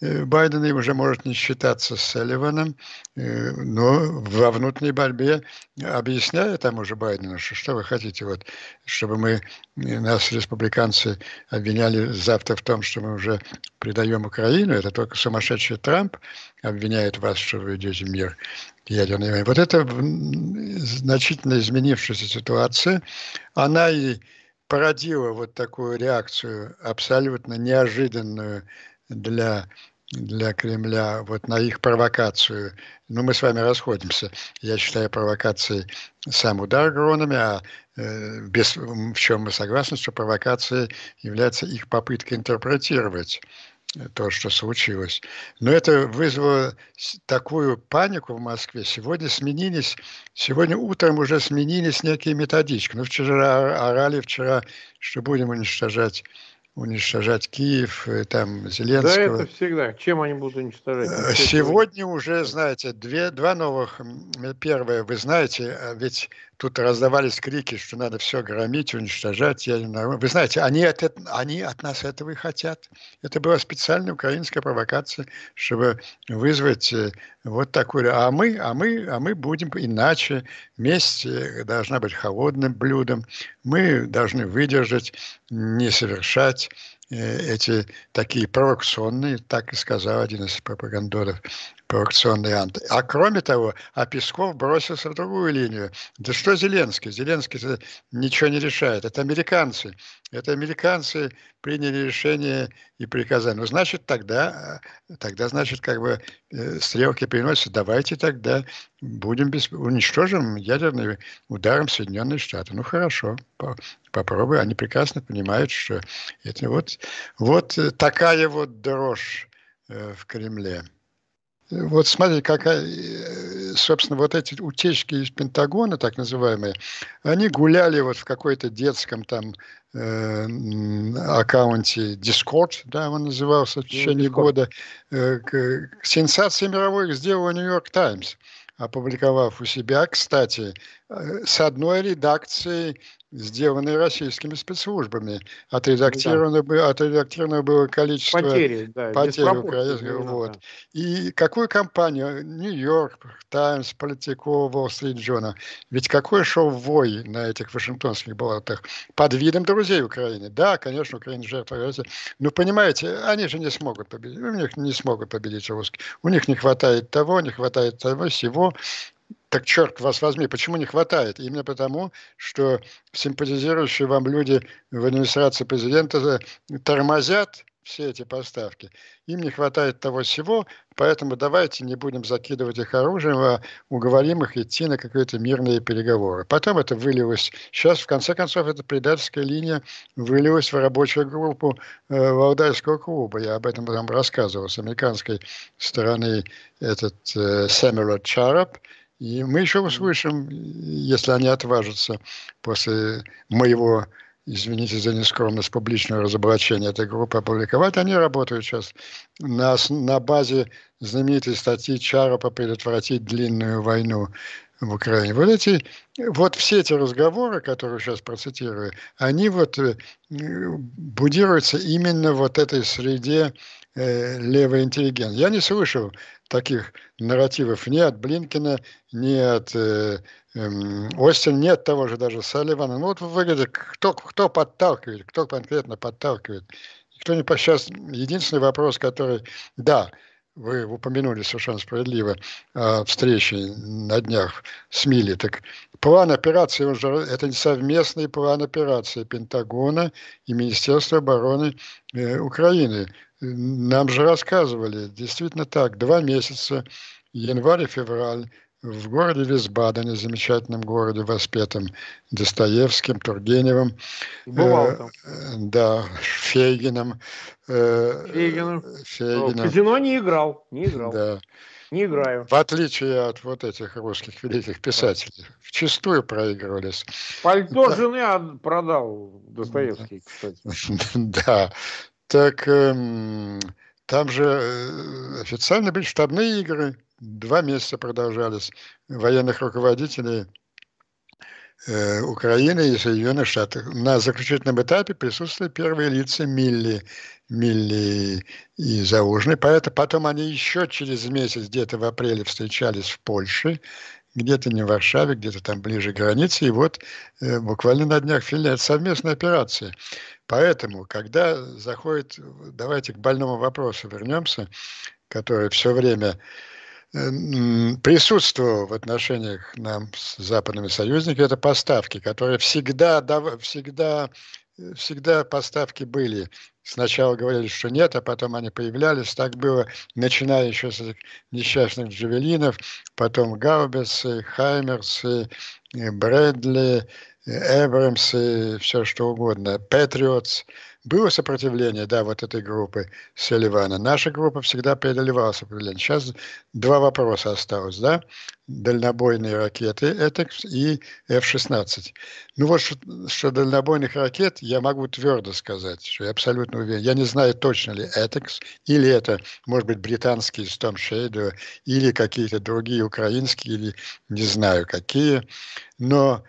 Э, Байден уже может не считаться с Салливаном, э, но во внутренней борьбе объясняя тому же Байдену, что что вы хотите, вот, чтобы мы, нас республиканцы обвиняли завтра в том, что мы уже предаем Украину, это только сумасшедший Трамп обвиняет вас, что вы идете в мир ядерной войны. Вот это значительно изменившаяся ситуация, она и породила вот такую реакцию абсолютно неожиданную для для Кремля вот на их провокацию. Ну, мы с вами расходимся. Я считаю провокацией сам удар гронами, а э, без, в чем мы согласны, что провокация является их попыткой интерпретировать то, что случилось. Но это вызвало такую панику в Москве. Сегодня сменились, сегодня утром уже сменились некие методички. Ну, вчера орали, вчера, что будем уничтожать уничтожать Киев, э, там, Зеленского. Да, это всегда. Чем они будут уничтожать? Э, сегодня уже, знаете, две, два новых. Первое, вы знаете, а ведь тут раздавались крики, что надо все громить, уничтожать. Вы знаете, они от, они от нас этого и хотят. Это была специальная украинская провокация, чтобы вызвать э, вот такую... А мы, а мы, а мы будем иначе. Месть должна быть холодным блюдом. Мы должны выдержать, не совершать э, эти такие провокационные, так и сказал один из пропагандоров, провокационный ант. А кроме того, а Песков бросился в другую линию. Да что Зеленский? Зеленский ничего не решает. Это американцы. Это американцы приняли решение и приказание. Ну, значит, тогда, тогда значит, как бы э, стрелки переносятся. Давайте тогда будем без... уничтожим ядерным ударом Соединенные Штаты. Ну, хорошо, по, попробуй. Они прекрасно понимают, что это вот, вот такая вот дрожь э, в Кремле. Вот смотри, какая, э, собственно, вот эти утечки из Пентагона, так называемые, они гуляли вот в какой-то детском там э, аккаунте Discord, да, он назывался в течение Discord. года. Э, к, сенсации мировой сделал Нью-Йорк Таймс, опубликовав у себя, кстати, э, с одной редакцией сделанные российскими спецслужбами. Отредактировано, да. отредактировано было количество потери, да, потерь украинских. Вот. Да. И какую компанию? Нью-Йорк, Таймс, Политико, Уолл-стрит Джона. Ведь какое шоу вой на этих вашингтонских болотах под видом друзей Украины. Да, конечно, Украина жертва России. Но понимаете, они же не смогут победить. У них не смогут победить русских. У них не хватает того, не хватает того, всего. Так черт вас возьми, почему не хватает? Именно потому, что симпатизирующие вам люди в администрации президента тормозят все эти поставки. Им не хватает того всего, поэтому давайте не будем закидывать их оружием, а уговорим их идти на какие-то мирные переговоры. Потом это вылилось, сейчас в конце концов эта предательская линия вылилась в рабочую группу э, Валдайского клуба. Я об этом там рассказывал с американской стороны этот э, Сэмюэл Чарап, и мы еще услышим, если они отважатся после моего, извините за нескромность, публичного разоблачения этой группы опубликовать, они работают сейчас на, на базе знаменитой статьи Чарапа «Предотвратить длинную войну» в Украине. Вот эти, вот все эти разговоры, которые сейчас процитирую, они вот э, будируются именно вот этой среде э, левой интеллигенции. Я не слышал таких нарративов ни от Блинкина, ни от э, э, Остина, ни от того же даже Салливана. Ну вот выглядит, кто, кто подталкивает, кто конкретно подталкивает. Никто не... Сейчас единственный вопрос, который... Да, вы упомянули совершенно справедливо о встрече на днях с Мили. Так план операции, он же, это совместный план операции Пентагона и Министерства обороны э, Украины. Нам же рассказывали, действительно так, два месяца, январь и февраль, в городе Висбадене, замечательном городе, воспетом Достоевским, Тургеневым. Бывал там. Э, да, Фейгином. Э, Фейгином. Фейгином. В казино не играл, не играл. Да. Не играю. В отличие от вот этих русских великих писателей. В чистую проигрывались. Пальто да. жены продал Достоевский, кстати. Да. Так эм, там же э, официально были штабные игры. Два месяца продолжались. Военных руководителей э, Украины и Соединенных Штатов. На заключительном этапе присутствовали первые лица Милли. Милли и Заужный. Поэтому потом они еще через месяц, где-то в апреле, встречались в Польше, где-то не в Варшаве, где-то там ближе к границе. И вот э, буквально на днях Финляндия. Совместная операция. Поэтому, когда заходит, давайте к больному вопросу вернемся, который все время э, присутствовал в отношениях нам с западными союзниками, это поставки, которые всегда, всегда, всегда поставки были. Сначала говорили, что нет, а потом они появлялись. Так было, начиная еще с этих несчастных джавелинов, потом гаубицы, хаймерсы, Брэдли, Эбрамсы, все что угодно, Патриотс – было сопротивление, да, вот этой группы Селивана. Наша группа всегда преодолевала сопротивление. Сейчас два вопроса осталось, да? Дальнобойные ракеты ETEX и F-16. Ну вот, что, что дальнобойных ракет, я могу твердо сказать, что я абсолютно уверен. Я не знаю точно ли ETEX, или это, может быть, британские Storm Shadow, или какие-то другие украинские, или не знаю какие. Но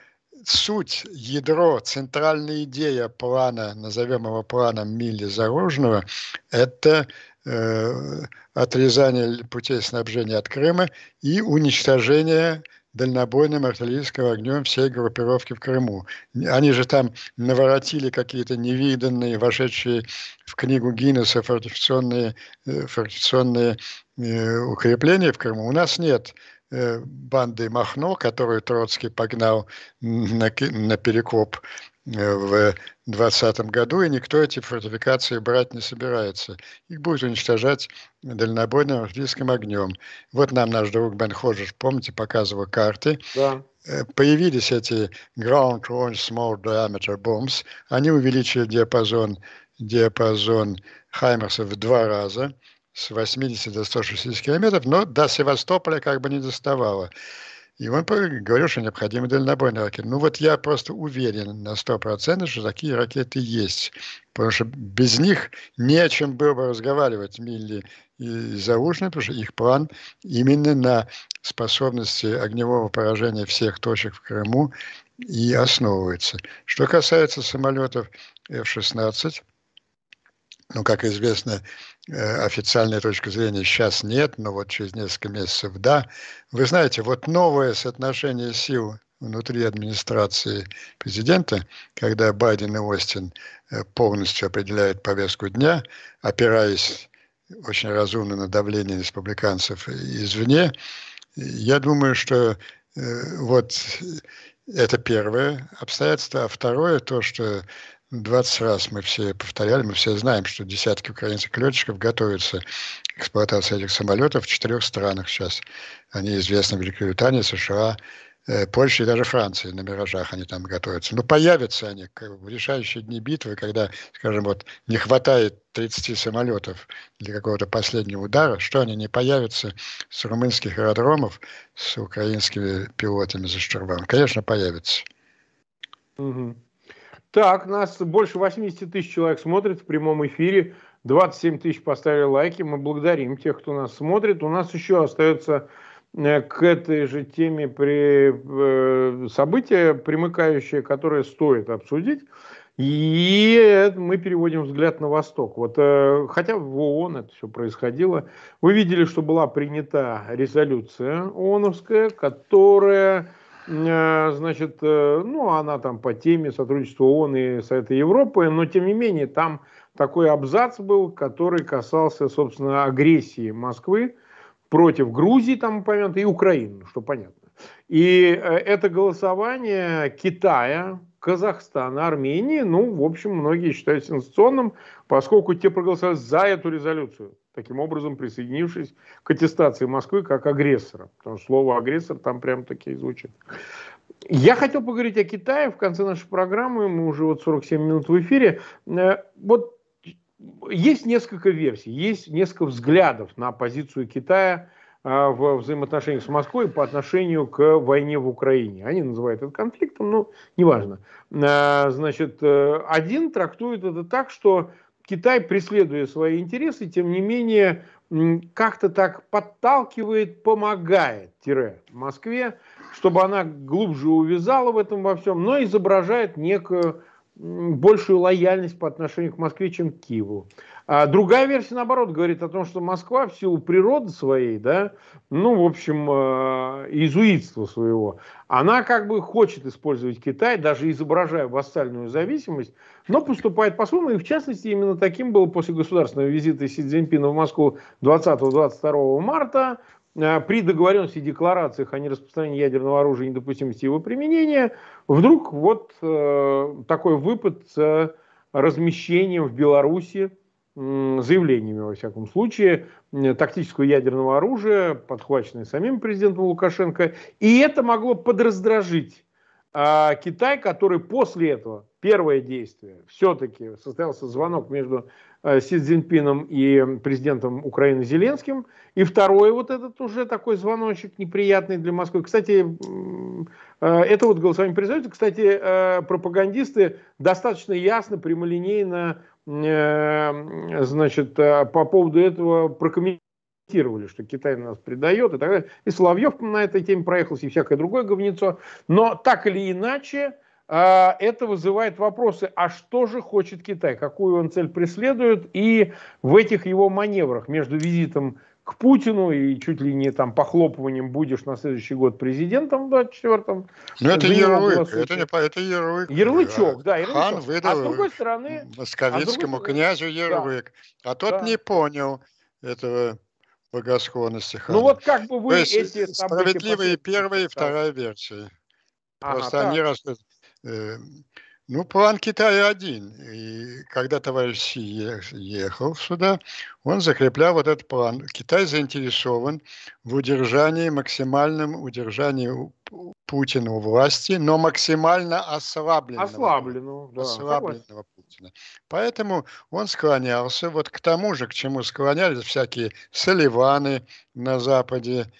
суть, ядро, центральная идея плана, назовем его планом Милли Зарожного, это э, отрезание путей снабжения от Крыма и уничтожение дальнобойным артиллерийским огнем всей группировки в Крыму. Они же там наворотили какие-то невиданные, вошедшие в книгу Гиннесса фортификационные, э, фортификационные э, укрепления в Крыму. У нас нет Э, банды Махно, которую Троцкий погнал на, на перекоп э, в 2020 году, и никто эти фортификации брать не собирается. Их будет уничтожать дальнобойным артиллерийским огнем. Вот нам наш друг Бен Ходжес, помните, показывал карты. Да. Э, появились эти Ground Launch Small Diameter Bombs. Они увеличили диапазон, диапазон Хаймерса в два раза – с 80 до 160 километров, но до Севастополя как бы не доставало. И он говорил, что необходимы дальнобойные ракеты. Ну вот я просто уверен на 100%, что такие ракеты есть. Потому что без них не о чем было бы разговаривать Милли и Заушный, потому что их план именно на способности огневого поражения всех точек в Крыму и основывается. Что касается самолетов F-16, ну, как известно, Э, официальной точки зрения сейчас нет, но вот через несколько месяцев да. Вы знаете, вот новое соотношение сил внутри администрации президента, когда Байден и Остин э, полностью определяют повестку дня, опираясь очень разумно на давление республиканцев извне, я думаю, что э, вот это первое обстоятельство. А второе, то, что 20 раз мы все повторяли, мы все знаем, что десятки украинских летчиков готовятся к эксплуатации этих самолетов в четырех странах сейчас. Они известны в Великобритании, США, э, Польше и даже Франции. На «Миражах» они там готовятся. Но появятся они в решающие дни битвы, когда, скажем, вот не хватает 30 самолетов для какого-то последнего удара, что они не появятся с румынских аэродромов с украинскими пилотами за штурвалом? Конечно, появятся. Угу. Так, нас больше 80 тысяч человек смотрит в прямом эфире. 27 тысяч поставили лайки. Мы благодарим тех, кто нас смотрит. У нас еще остается э, к этой же теме при, э, событие, примыкающее, которое стоит обсудить. И мы переводим взгляд на восток. Вот, э, хотя в ООН это все происходило. Вы видели, что была принята резолюция ООНовская, которая значит, э, ну, она там по теме сотрудничества ООН и Совета Европы, но тем не менее там такой абзац был, который касался, собственно, агрессии Москвы против Грузии, там упомянуто, и Украины, что понятно. И э, это голосование Китая, Казахстана, Армении, ну, в общем, многие считают сенсационным, поскольку те проголосовали за эту резолюцию таким образом присоединившись к аттестации Москвы как агрессора. Потому что слово агрессор там прям такие звучит. Я хотел поговорить о Китае в конце нашей программы. Мы уже вот 47 минут в эфире. Э, вот есть несколько версий, есть несколько взглядов на позицию Китая э, в взаимоотношениях с Москвой по отношению к войне в Украине. Они называют это конфликтом, но неважно. Э, значит, один трактует это так, что Китай, преследуя свои интересы, тем не менее, как-то так подталкивает, помогает тире Москве, чтобы она глубже увязала в этом во всем, но изображает некую большую лояльность по отношению к Москве, чем к Киеву. А другая версия, наоборот, говорит о том, что Москва в силу природы своей, да, ну, в общем, э, изуитства своего, она как бы хочет использовать Китай, даже изображая вассальную зависимость, но поступает по-своему. И в частности, именно таким было после государственного визита Си Цзиньпина в Москву 20-22 марта. Э, при договоренности и декларациях о нераспространении ядерного оружия и недопустимости его применения, вдруг вот э, такой выпад с размещением в Беларуси заявлениями, во всяком случае, тактического ядерного оружия, подхваченное самим президентом Лукашенко. И это могло подраздражить а Китай, который после этого, первое действие, все-таки состоялся звонок между э, Си Цзиньпином и президентом Украины Зеленским, и второй вот этот уже такой звоночек неприятный для Москвы. Кстати, э, это вот голосование президента, кстати, э, пропагандисты достаточно ясно, прямолинейно значит, э, по поводу этого прокомментировали, что Китай нас предает и так далее. И Соловьев на этой теме проехался, и всякое другое говнецо. Но так или иначе, э, это вызывает вопросы, а что же хочет Китай, какую он цель преследует, и в этих его маневрах между визитом к Путину и чуть ли не там похлопыванием будешь на следующий год президентом в 24-м. Ну, это ярлык, это, не, это ярлык. Ярлычок, да, ярлычок. Хан выдал а с другой стороны, московицкому а другой... князю ярлык, да. а тот да. не понял этого богосклонности хана. Ну вот как бы вы То есть эти справедливые первая и вторая версии. Ага, Просто так. они раз... Э, ну, план Китая один. И когда товарищ Си ехал сюда, он закреплял вот этот план. Китай заинтересован в удержании, максимальном удержании Путина у власти, но максимально ослабленного. Ослабленного, да. Ослабленного Путина. Поэтому он склонялся вот к тому же, к чему склонялись всякие Соливаны на Западе,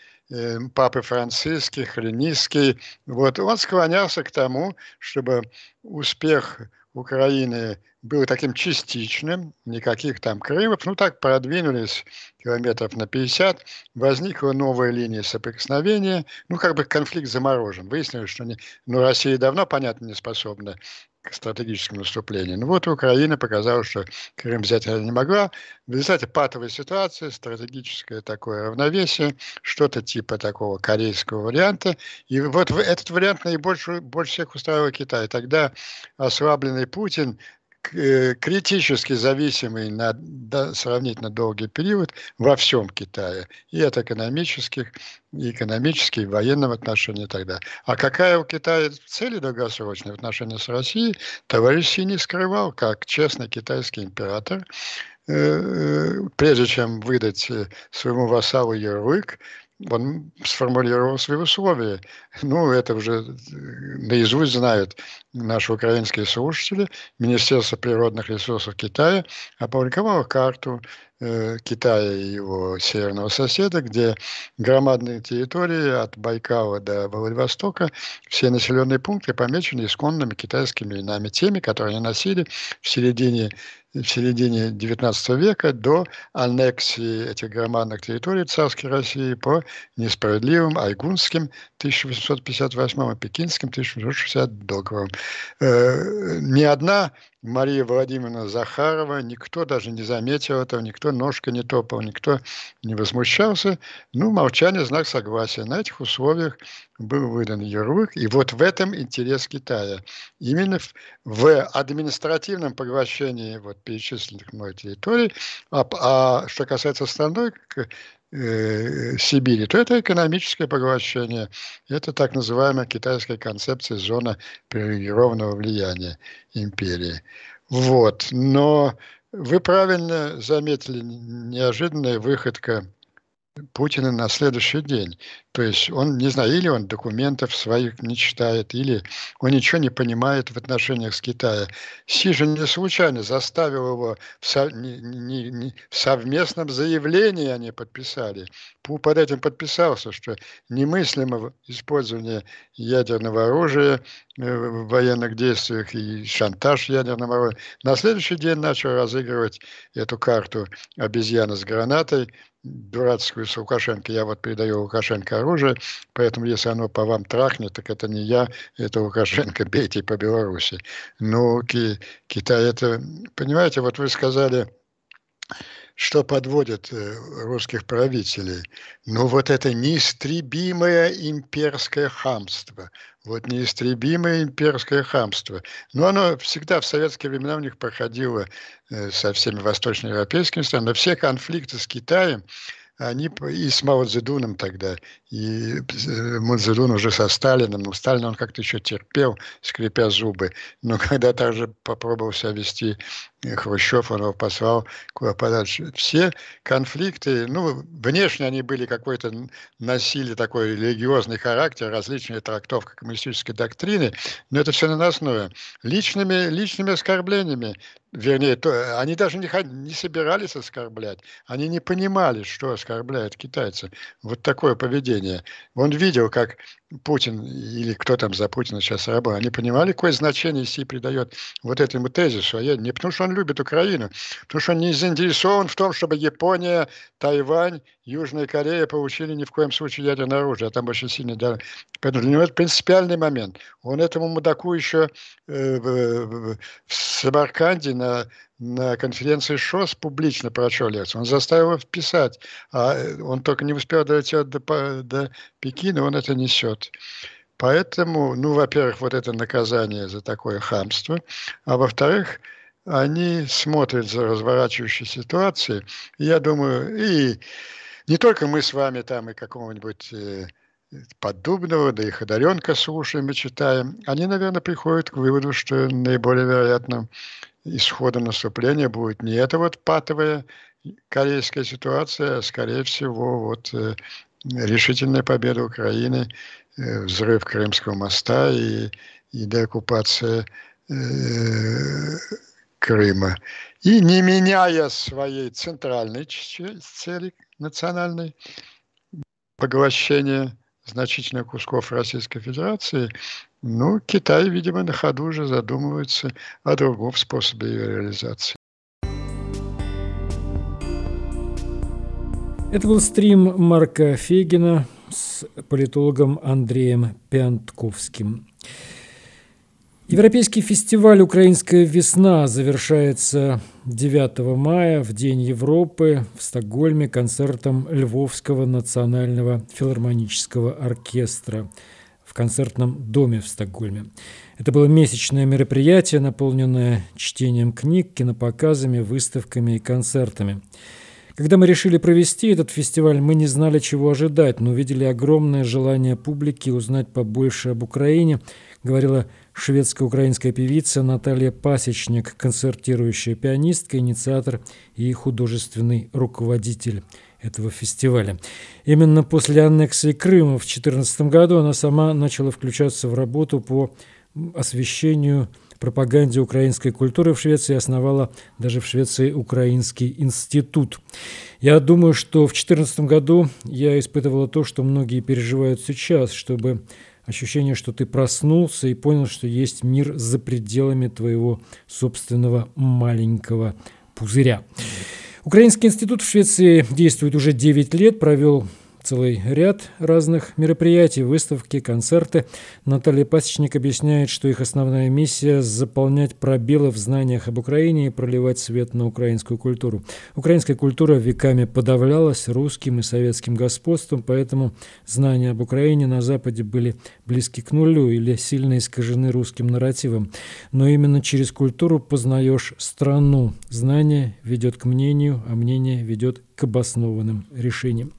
папы Франциский, Хренистский, вот, он склонялся к тому, чтобы успех Украины был таким частичным, никаких там Крымов, ну так продвинулись километров на 50, возникла новая линия соприкосновения, ну как бы конфликт заморожен. Выяснилось, что не, ну, Россия давно, понятно, не способна к стратегическому наступлению. Ну вот Украина показала, что Крым взять она не могла. В результате патовой ситуации, стратегическое такое равновесие, что-то типа такого корейского варианта. И вот этот вариант наибольше больше всех устраивал Китай. Тогда ослабленный Путин критически зависимый на да, сравнительно долгий период во всем Китае. И от экономических, и экономических, и военном отношении тогда. А какая у Китая цель долгосрочная в отношении с Россией, товарищ Си не скрывал, как честный китайский император, э, э, прежде чем выдать своему вассалу ярлык, он сформулировал свои условия. Ну, это уже наизусть знают наши украинские слушатели. Министерство природных ресурсов Китая опубликовало карту э, Китая и его северного соседа, где громадные территории от Байкала до Владивостока, все населенные пункты помечены исконными китайскими именами, теми, которые они носили в середине в середине XIX века до аннексии этих громадных территорий царской России по несправедливым айгунским 1858 и пекинским 1860 договорам. Э, ни одна Мария Владимировна Захарова, никто даже не заметил этого, никто ножка не топал, никто не возмущался. Ну, молчание – знак согласия. На этих условиях был выдан ярлык, и вот в этом интерес Китая. Именно в, в административном поглощении вот, перечисленных мной территорий, а, а что касается э, Сибири, то это экономическое поглощение. Это так называемая китайская концепция зона привилегированного влияния империи. Вот. Но вы правильно заметили неожиданная выходка Путина на следующий день. То есть он, не знаю, или он документов своих не читает, или он ничего не понимает в отношениях с Китаем. Си же не случайно заставил его в, со, не, не, не, в совместном заявлении они подписали. Под этим подписался, что немыслимо использование ядерного оружия э, в военных действиях и шантаж ядерным оружием. На следующий день начал разыгрывать эту карту обезьяна с гранатой, дурацкую с Лукашенко. Я вот передаю Лукашенко оружие, поэтому если оно по вам трахнет, так это не я, это Лукашенко, бейте по Беларуси. Ну, Ки, Китай это... Понимаете, вот вы сказали что подводит э, русских правителей? Ну, вот это неистребимое имперское хамство. Вот неистребимое имперское хамство. Но оно всегда в советские времена у них проходило э, со всеми восточноевропейскими странами. Все конфликты с Китаем, они и с Мао Цзэдуном тогда, и э, Мао Цзэдун уже со Сталином, но Сталин он как-то еще терпел, скрипя зубы, но когда также попробовал себя вести Хрущев, он его послал куда подальше. Все конфликты, ну, внешне они были какой-то, носили такой религиозный характер, различные трактовки коммунистической доктрины, но это все наносное. Личными, личными оскорблениями, вернее, то, они даже не, не собирались оскорблять, они не понимали, что оскорбляют китайцы. Вот такое поведение. Он видел, как Путин или кто там за Путина сейчас работает, они понимали, какое значение Си придает вот этому тезису. А я, не потому, что он любит Украину, потому что он не заинтересован в том, чтобы Япония, Тайвань, Южная Корея получили ни в коем случае ядерное оружие, а там очень сильно... Да, поэтому для него это принципиальный момент. Он этому мудаку еще э, в, Самарканде на, на конференции ШОС публично прочел лекцию. Он заставил его вписать, а э, он только не успел дойти до, до Пекина, он это несет. Поэтому, ну, во-первых, вот это наказание за такое хамство, а во-вторых, они смотрят за разворачивающей ситуацией. Я думаю, и не только мы с вами там и какого-нибудь э, Поддубного, да и Ходоренко слушаем и читаем, они, наверное, приходят к выводу, что наиболее вероятным исходом наступления будет не эта вот патовая корейская ситуация, а скорее всего вот э, решительная победа Украины, э, взрыв Крымского моста и, и деоккупация Крыма. И не меняя своей центральной цели национальной поглощения значительных кусков Российской Федерации, ну, Китай, видимо, на ходу уже задумывается о другом способе ее реализации. Это был стрим Марка Фегина с политологом Андреем Пянтковским. Европейский фестиваль «Украинская весна» завершается 9 мая в День Европы в Стокгольме концертом Львовского национального филармонического оркестра в концертном доме в Стокгольме. Это было месячное мероприятие, наполненное чтением книг, кинопоказами, выставками и концертами. Когда мы решили провести этот фестиваль, мы не знали, чего ожидать, но увидели огромное желание публики узнать побольше об Украине, говорила шведско-украинская певица Наталья Пасечник, концертирующая пианистка, инициатор и художественный руководитель этого фестиваля. Именно после аннексии Крыма в 2014 году она сама начала включаться в работу по освещению пропаганде украинской культуры в Швеции основала даже в Швеции Украинский институт. Я думаю, что в 2014 году я испытывала то, что многие переживают сейчас, чтобы ощущение, что ты проснулся и понял, что есть мир за пределами твоего собственного маленького пузыря. Украинский институт в Швеции действует уже 9 лет, провел целый ряд разных мероприятий, выставки, концерты. Наталья Пасечник объясняет, что их основная миссия – заполнять пробелы в знаниях об Украине и проливать свет на украинскую культуру. Украинская культура веками подавлялась русским и советским господством, поэтому знания об Украине на Западе были близки к нулю или сильно искажены русским нарративом. Но именно через культуру познаешь страну. Знание ведет к мнению, а мнение ведет к обоснованным решениям.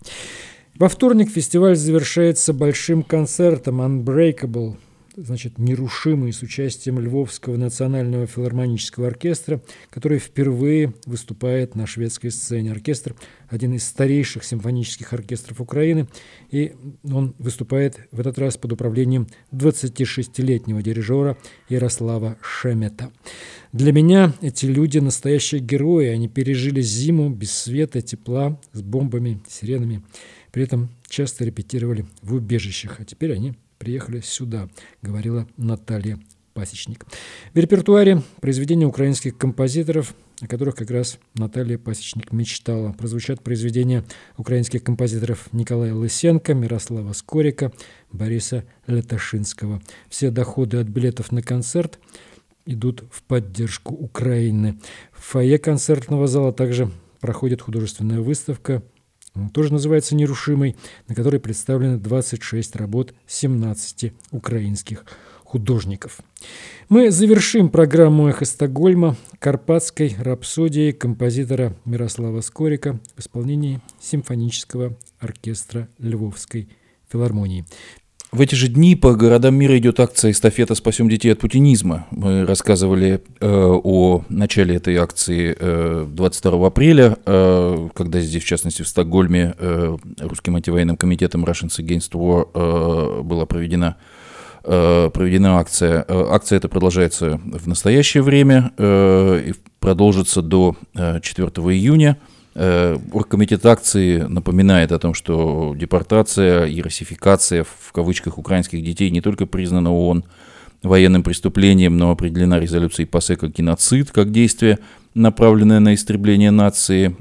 Во вторник фестиваль завершается большим концертом Unbreakable, значит, нерушимый, с участием Львовского национального филармонического оркестра, который впервые выступает на шведской сцене. Оркестр – один из старейших симфонических оркестров Украины, и он выступает в этот раз под управлением 26-летнего дирижера Ярослава Шемета. Для меня эти люди – настоящие герои, они пережили зиму без света, тепла, с бомбами, сиренами. При этом часто репетировали в убежищах, а теперь они приехали сюда, говорила Наталья Пасечник. В репертуаре произведения украинских композиторов, о которых как раз Наталья Пасечник мечтала. Прозвучат произведения украинских композиторов Николая Лысенко, Мирослава Скорика, Бориса Леташинского. Все доходы от билетов на концерт идут в поддержку Украины. В фойе концертного зала также проходит художественная выставка, тоже называется «Нерушимый», на которой представлены 26 работ 17 украинских художников. Мы завершим программу «Эхо Стокгольма» карпатской рапсодией композитора Мирослава Скорика в исполнении симфонического оркестра Львовской филармонии. В эти же дни по городам мира идет акция «Эстафета спасем детей от путинизма». Мы рассказывали э, о начале этой акции э, 22 апреля, э, когда здесь, в частности, в Стокгольме, э, русским антивоенным комитетом Russians Against War э, была проведена э, проведена акция. Э, акция эта продолжается в настоящее время э, и продолжится до 4 июня. Э, оргкомитет акции напоминает о том, что депортация и расификация в кавычках украинских детей не только признана ООН военным преступлением, но определена резолюцией ПАСЕ как геноцид, как действие, направленное на истребление нации.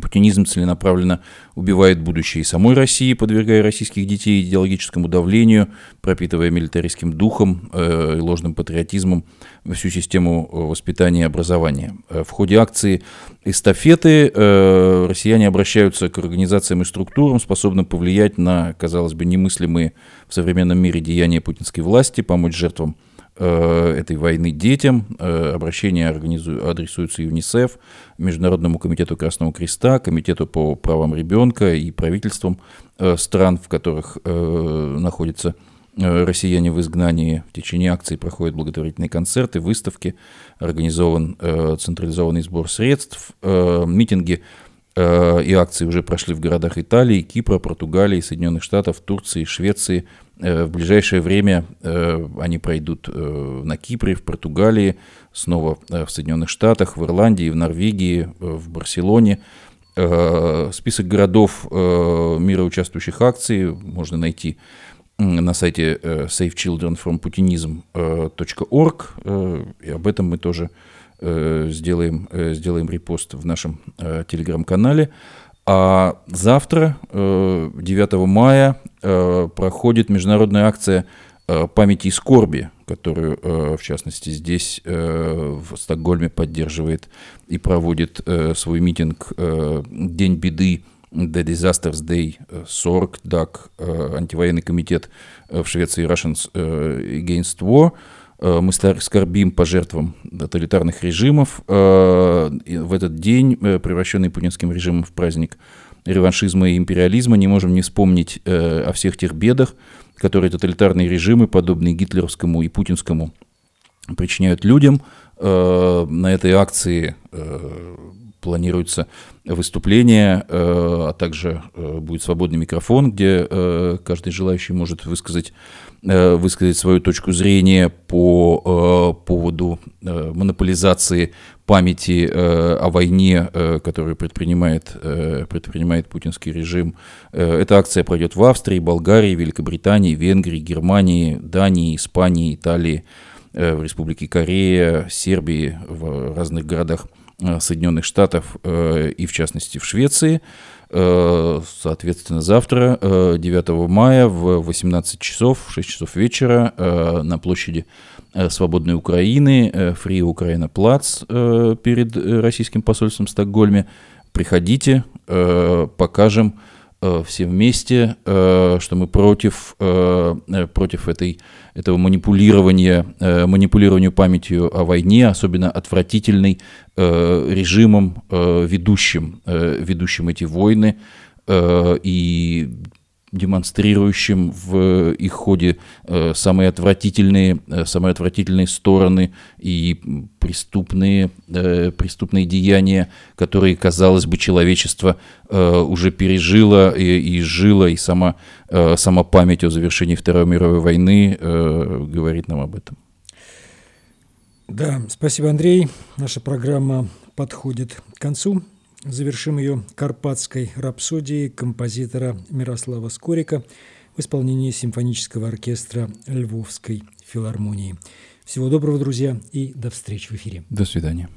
Путинизм целенаправленно убивает будущее и самой России, подвергая российских детей идеологическому давлению, пропитывая милитаристским духом э, и ложным патриотизмом всю систему э, воспитания и образования. Э, в ходе акции эстафеты э, россияне обращаются к организациям и структурам, способным повлиять на, казалось бы, немыслимые в современном мире деяния путинской власти, помочь жертвам этой войны детям. Э, обращения адресуются ЮНИСЕФ, Международному комитету Красного Креста, Комитету по правам ребенка и правительствам э, стран, в которых находятся россияне в изгнании. В течение акции проходят благотворительные концерты, выставки, организован централизованный сбор средств, митинги и акции уже прошли в городах Италии, Кипра, Португалии, Соединенных Штатов, Турции, Швеции, Э, в ближайшее время э, они пройдут э, на Кипре, в Португалии, снова в Соединенных Штатах, в Ирландии, в Норвегии, в Барселоне. Список городов мира участвующих акций можно найти на сайте savechildrenfromputinism.org. И об этом мы тоже сделаем, сделаем репост в нашем телеграм-канале. А завтра, 9 э, мая, э, проходит международная акция э, памяти и скорби, которую, в частности, здесь, в Стокгольме, поддерживает и проводит свой митинг «День беды», The Disasters Day, SORG, DAC, антивоенный комитет в Швеции Russians Against War – Э, мы скорбим по жертвам тоталитарных режимов. Э, в этот день, э, превращенный путинским режимом в праздник реваншизма и империализма, не можем не вспомнить о всех тех бедах, которые тоталитарные режимы, подобные гитлеровскому и путинскому, причиняют людям. На этой акции планируется выступление, а также будет свободный микрофон, где каждый желающий может высказать Э, высказать свою точку зрения по э, поводу э, монополизации памяти о войне, которую предпринимает, предпринимает путинский режим. Эта акция пройдет в Австрии, Болгарии, Великобритании, Венгрии, Германии, Дании, Испании, Италии, в Республике Корея, Сербии, в разных городах Соединенных Штатов и, в частности, в Швеции. Э, соответственно, завтра, 9 э, мая в 18 часов, 6 часов вечера э, на площади Свободной Украины, Фри Украина Плац перед российским посольством в Стокгольме. Приходите, покажем все вместе, э, что мы против, э, против этой, этого манипулирования, манипулированию памятью о войне, особенно отвратительной режимом, ведущим, ведущим эти войны, и демонстрирующим в их ходе э, самые отвратительные, э, самые отвратительные стороны и преступные, э, преступные деяния, которые, казалось бы, человечество уже пережило и, и жило, и сама, сама память о завершении Второй мировой войны говорит нам об этом. Да, спасибо, Андрей. Наша программа подходит к концу. Завершим ее карпатской рапсодией композитора Мирослава Скорика в исполнении симфонического оркестра Львовской филармонии. Всего доброго, друзья, и до встречи в эфире. До свидания.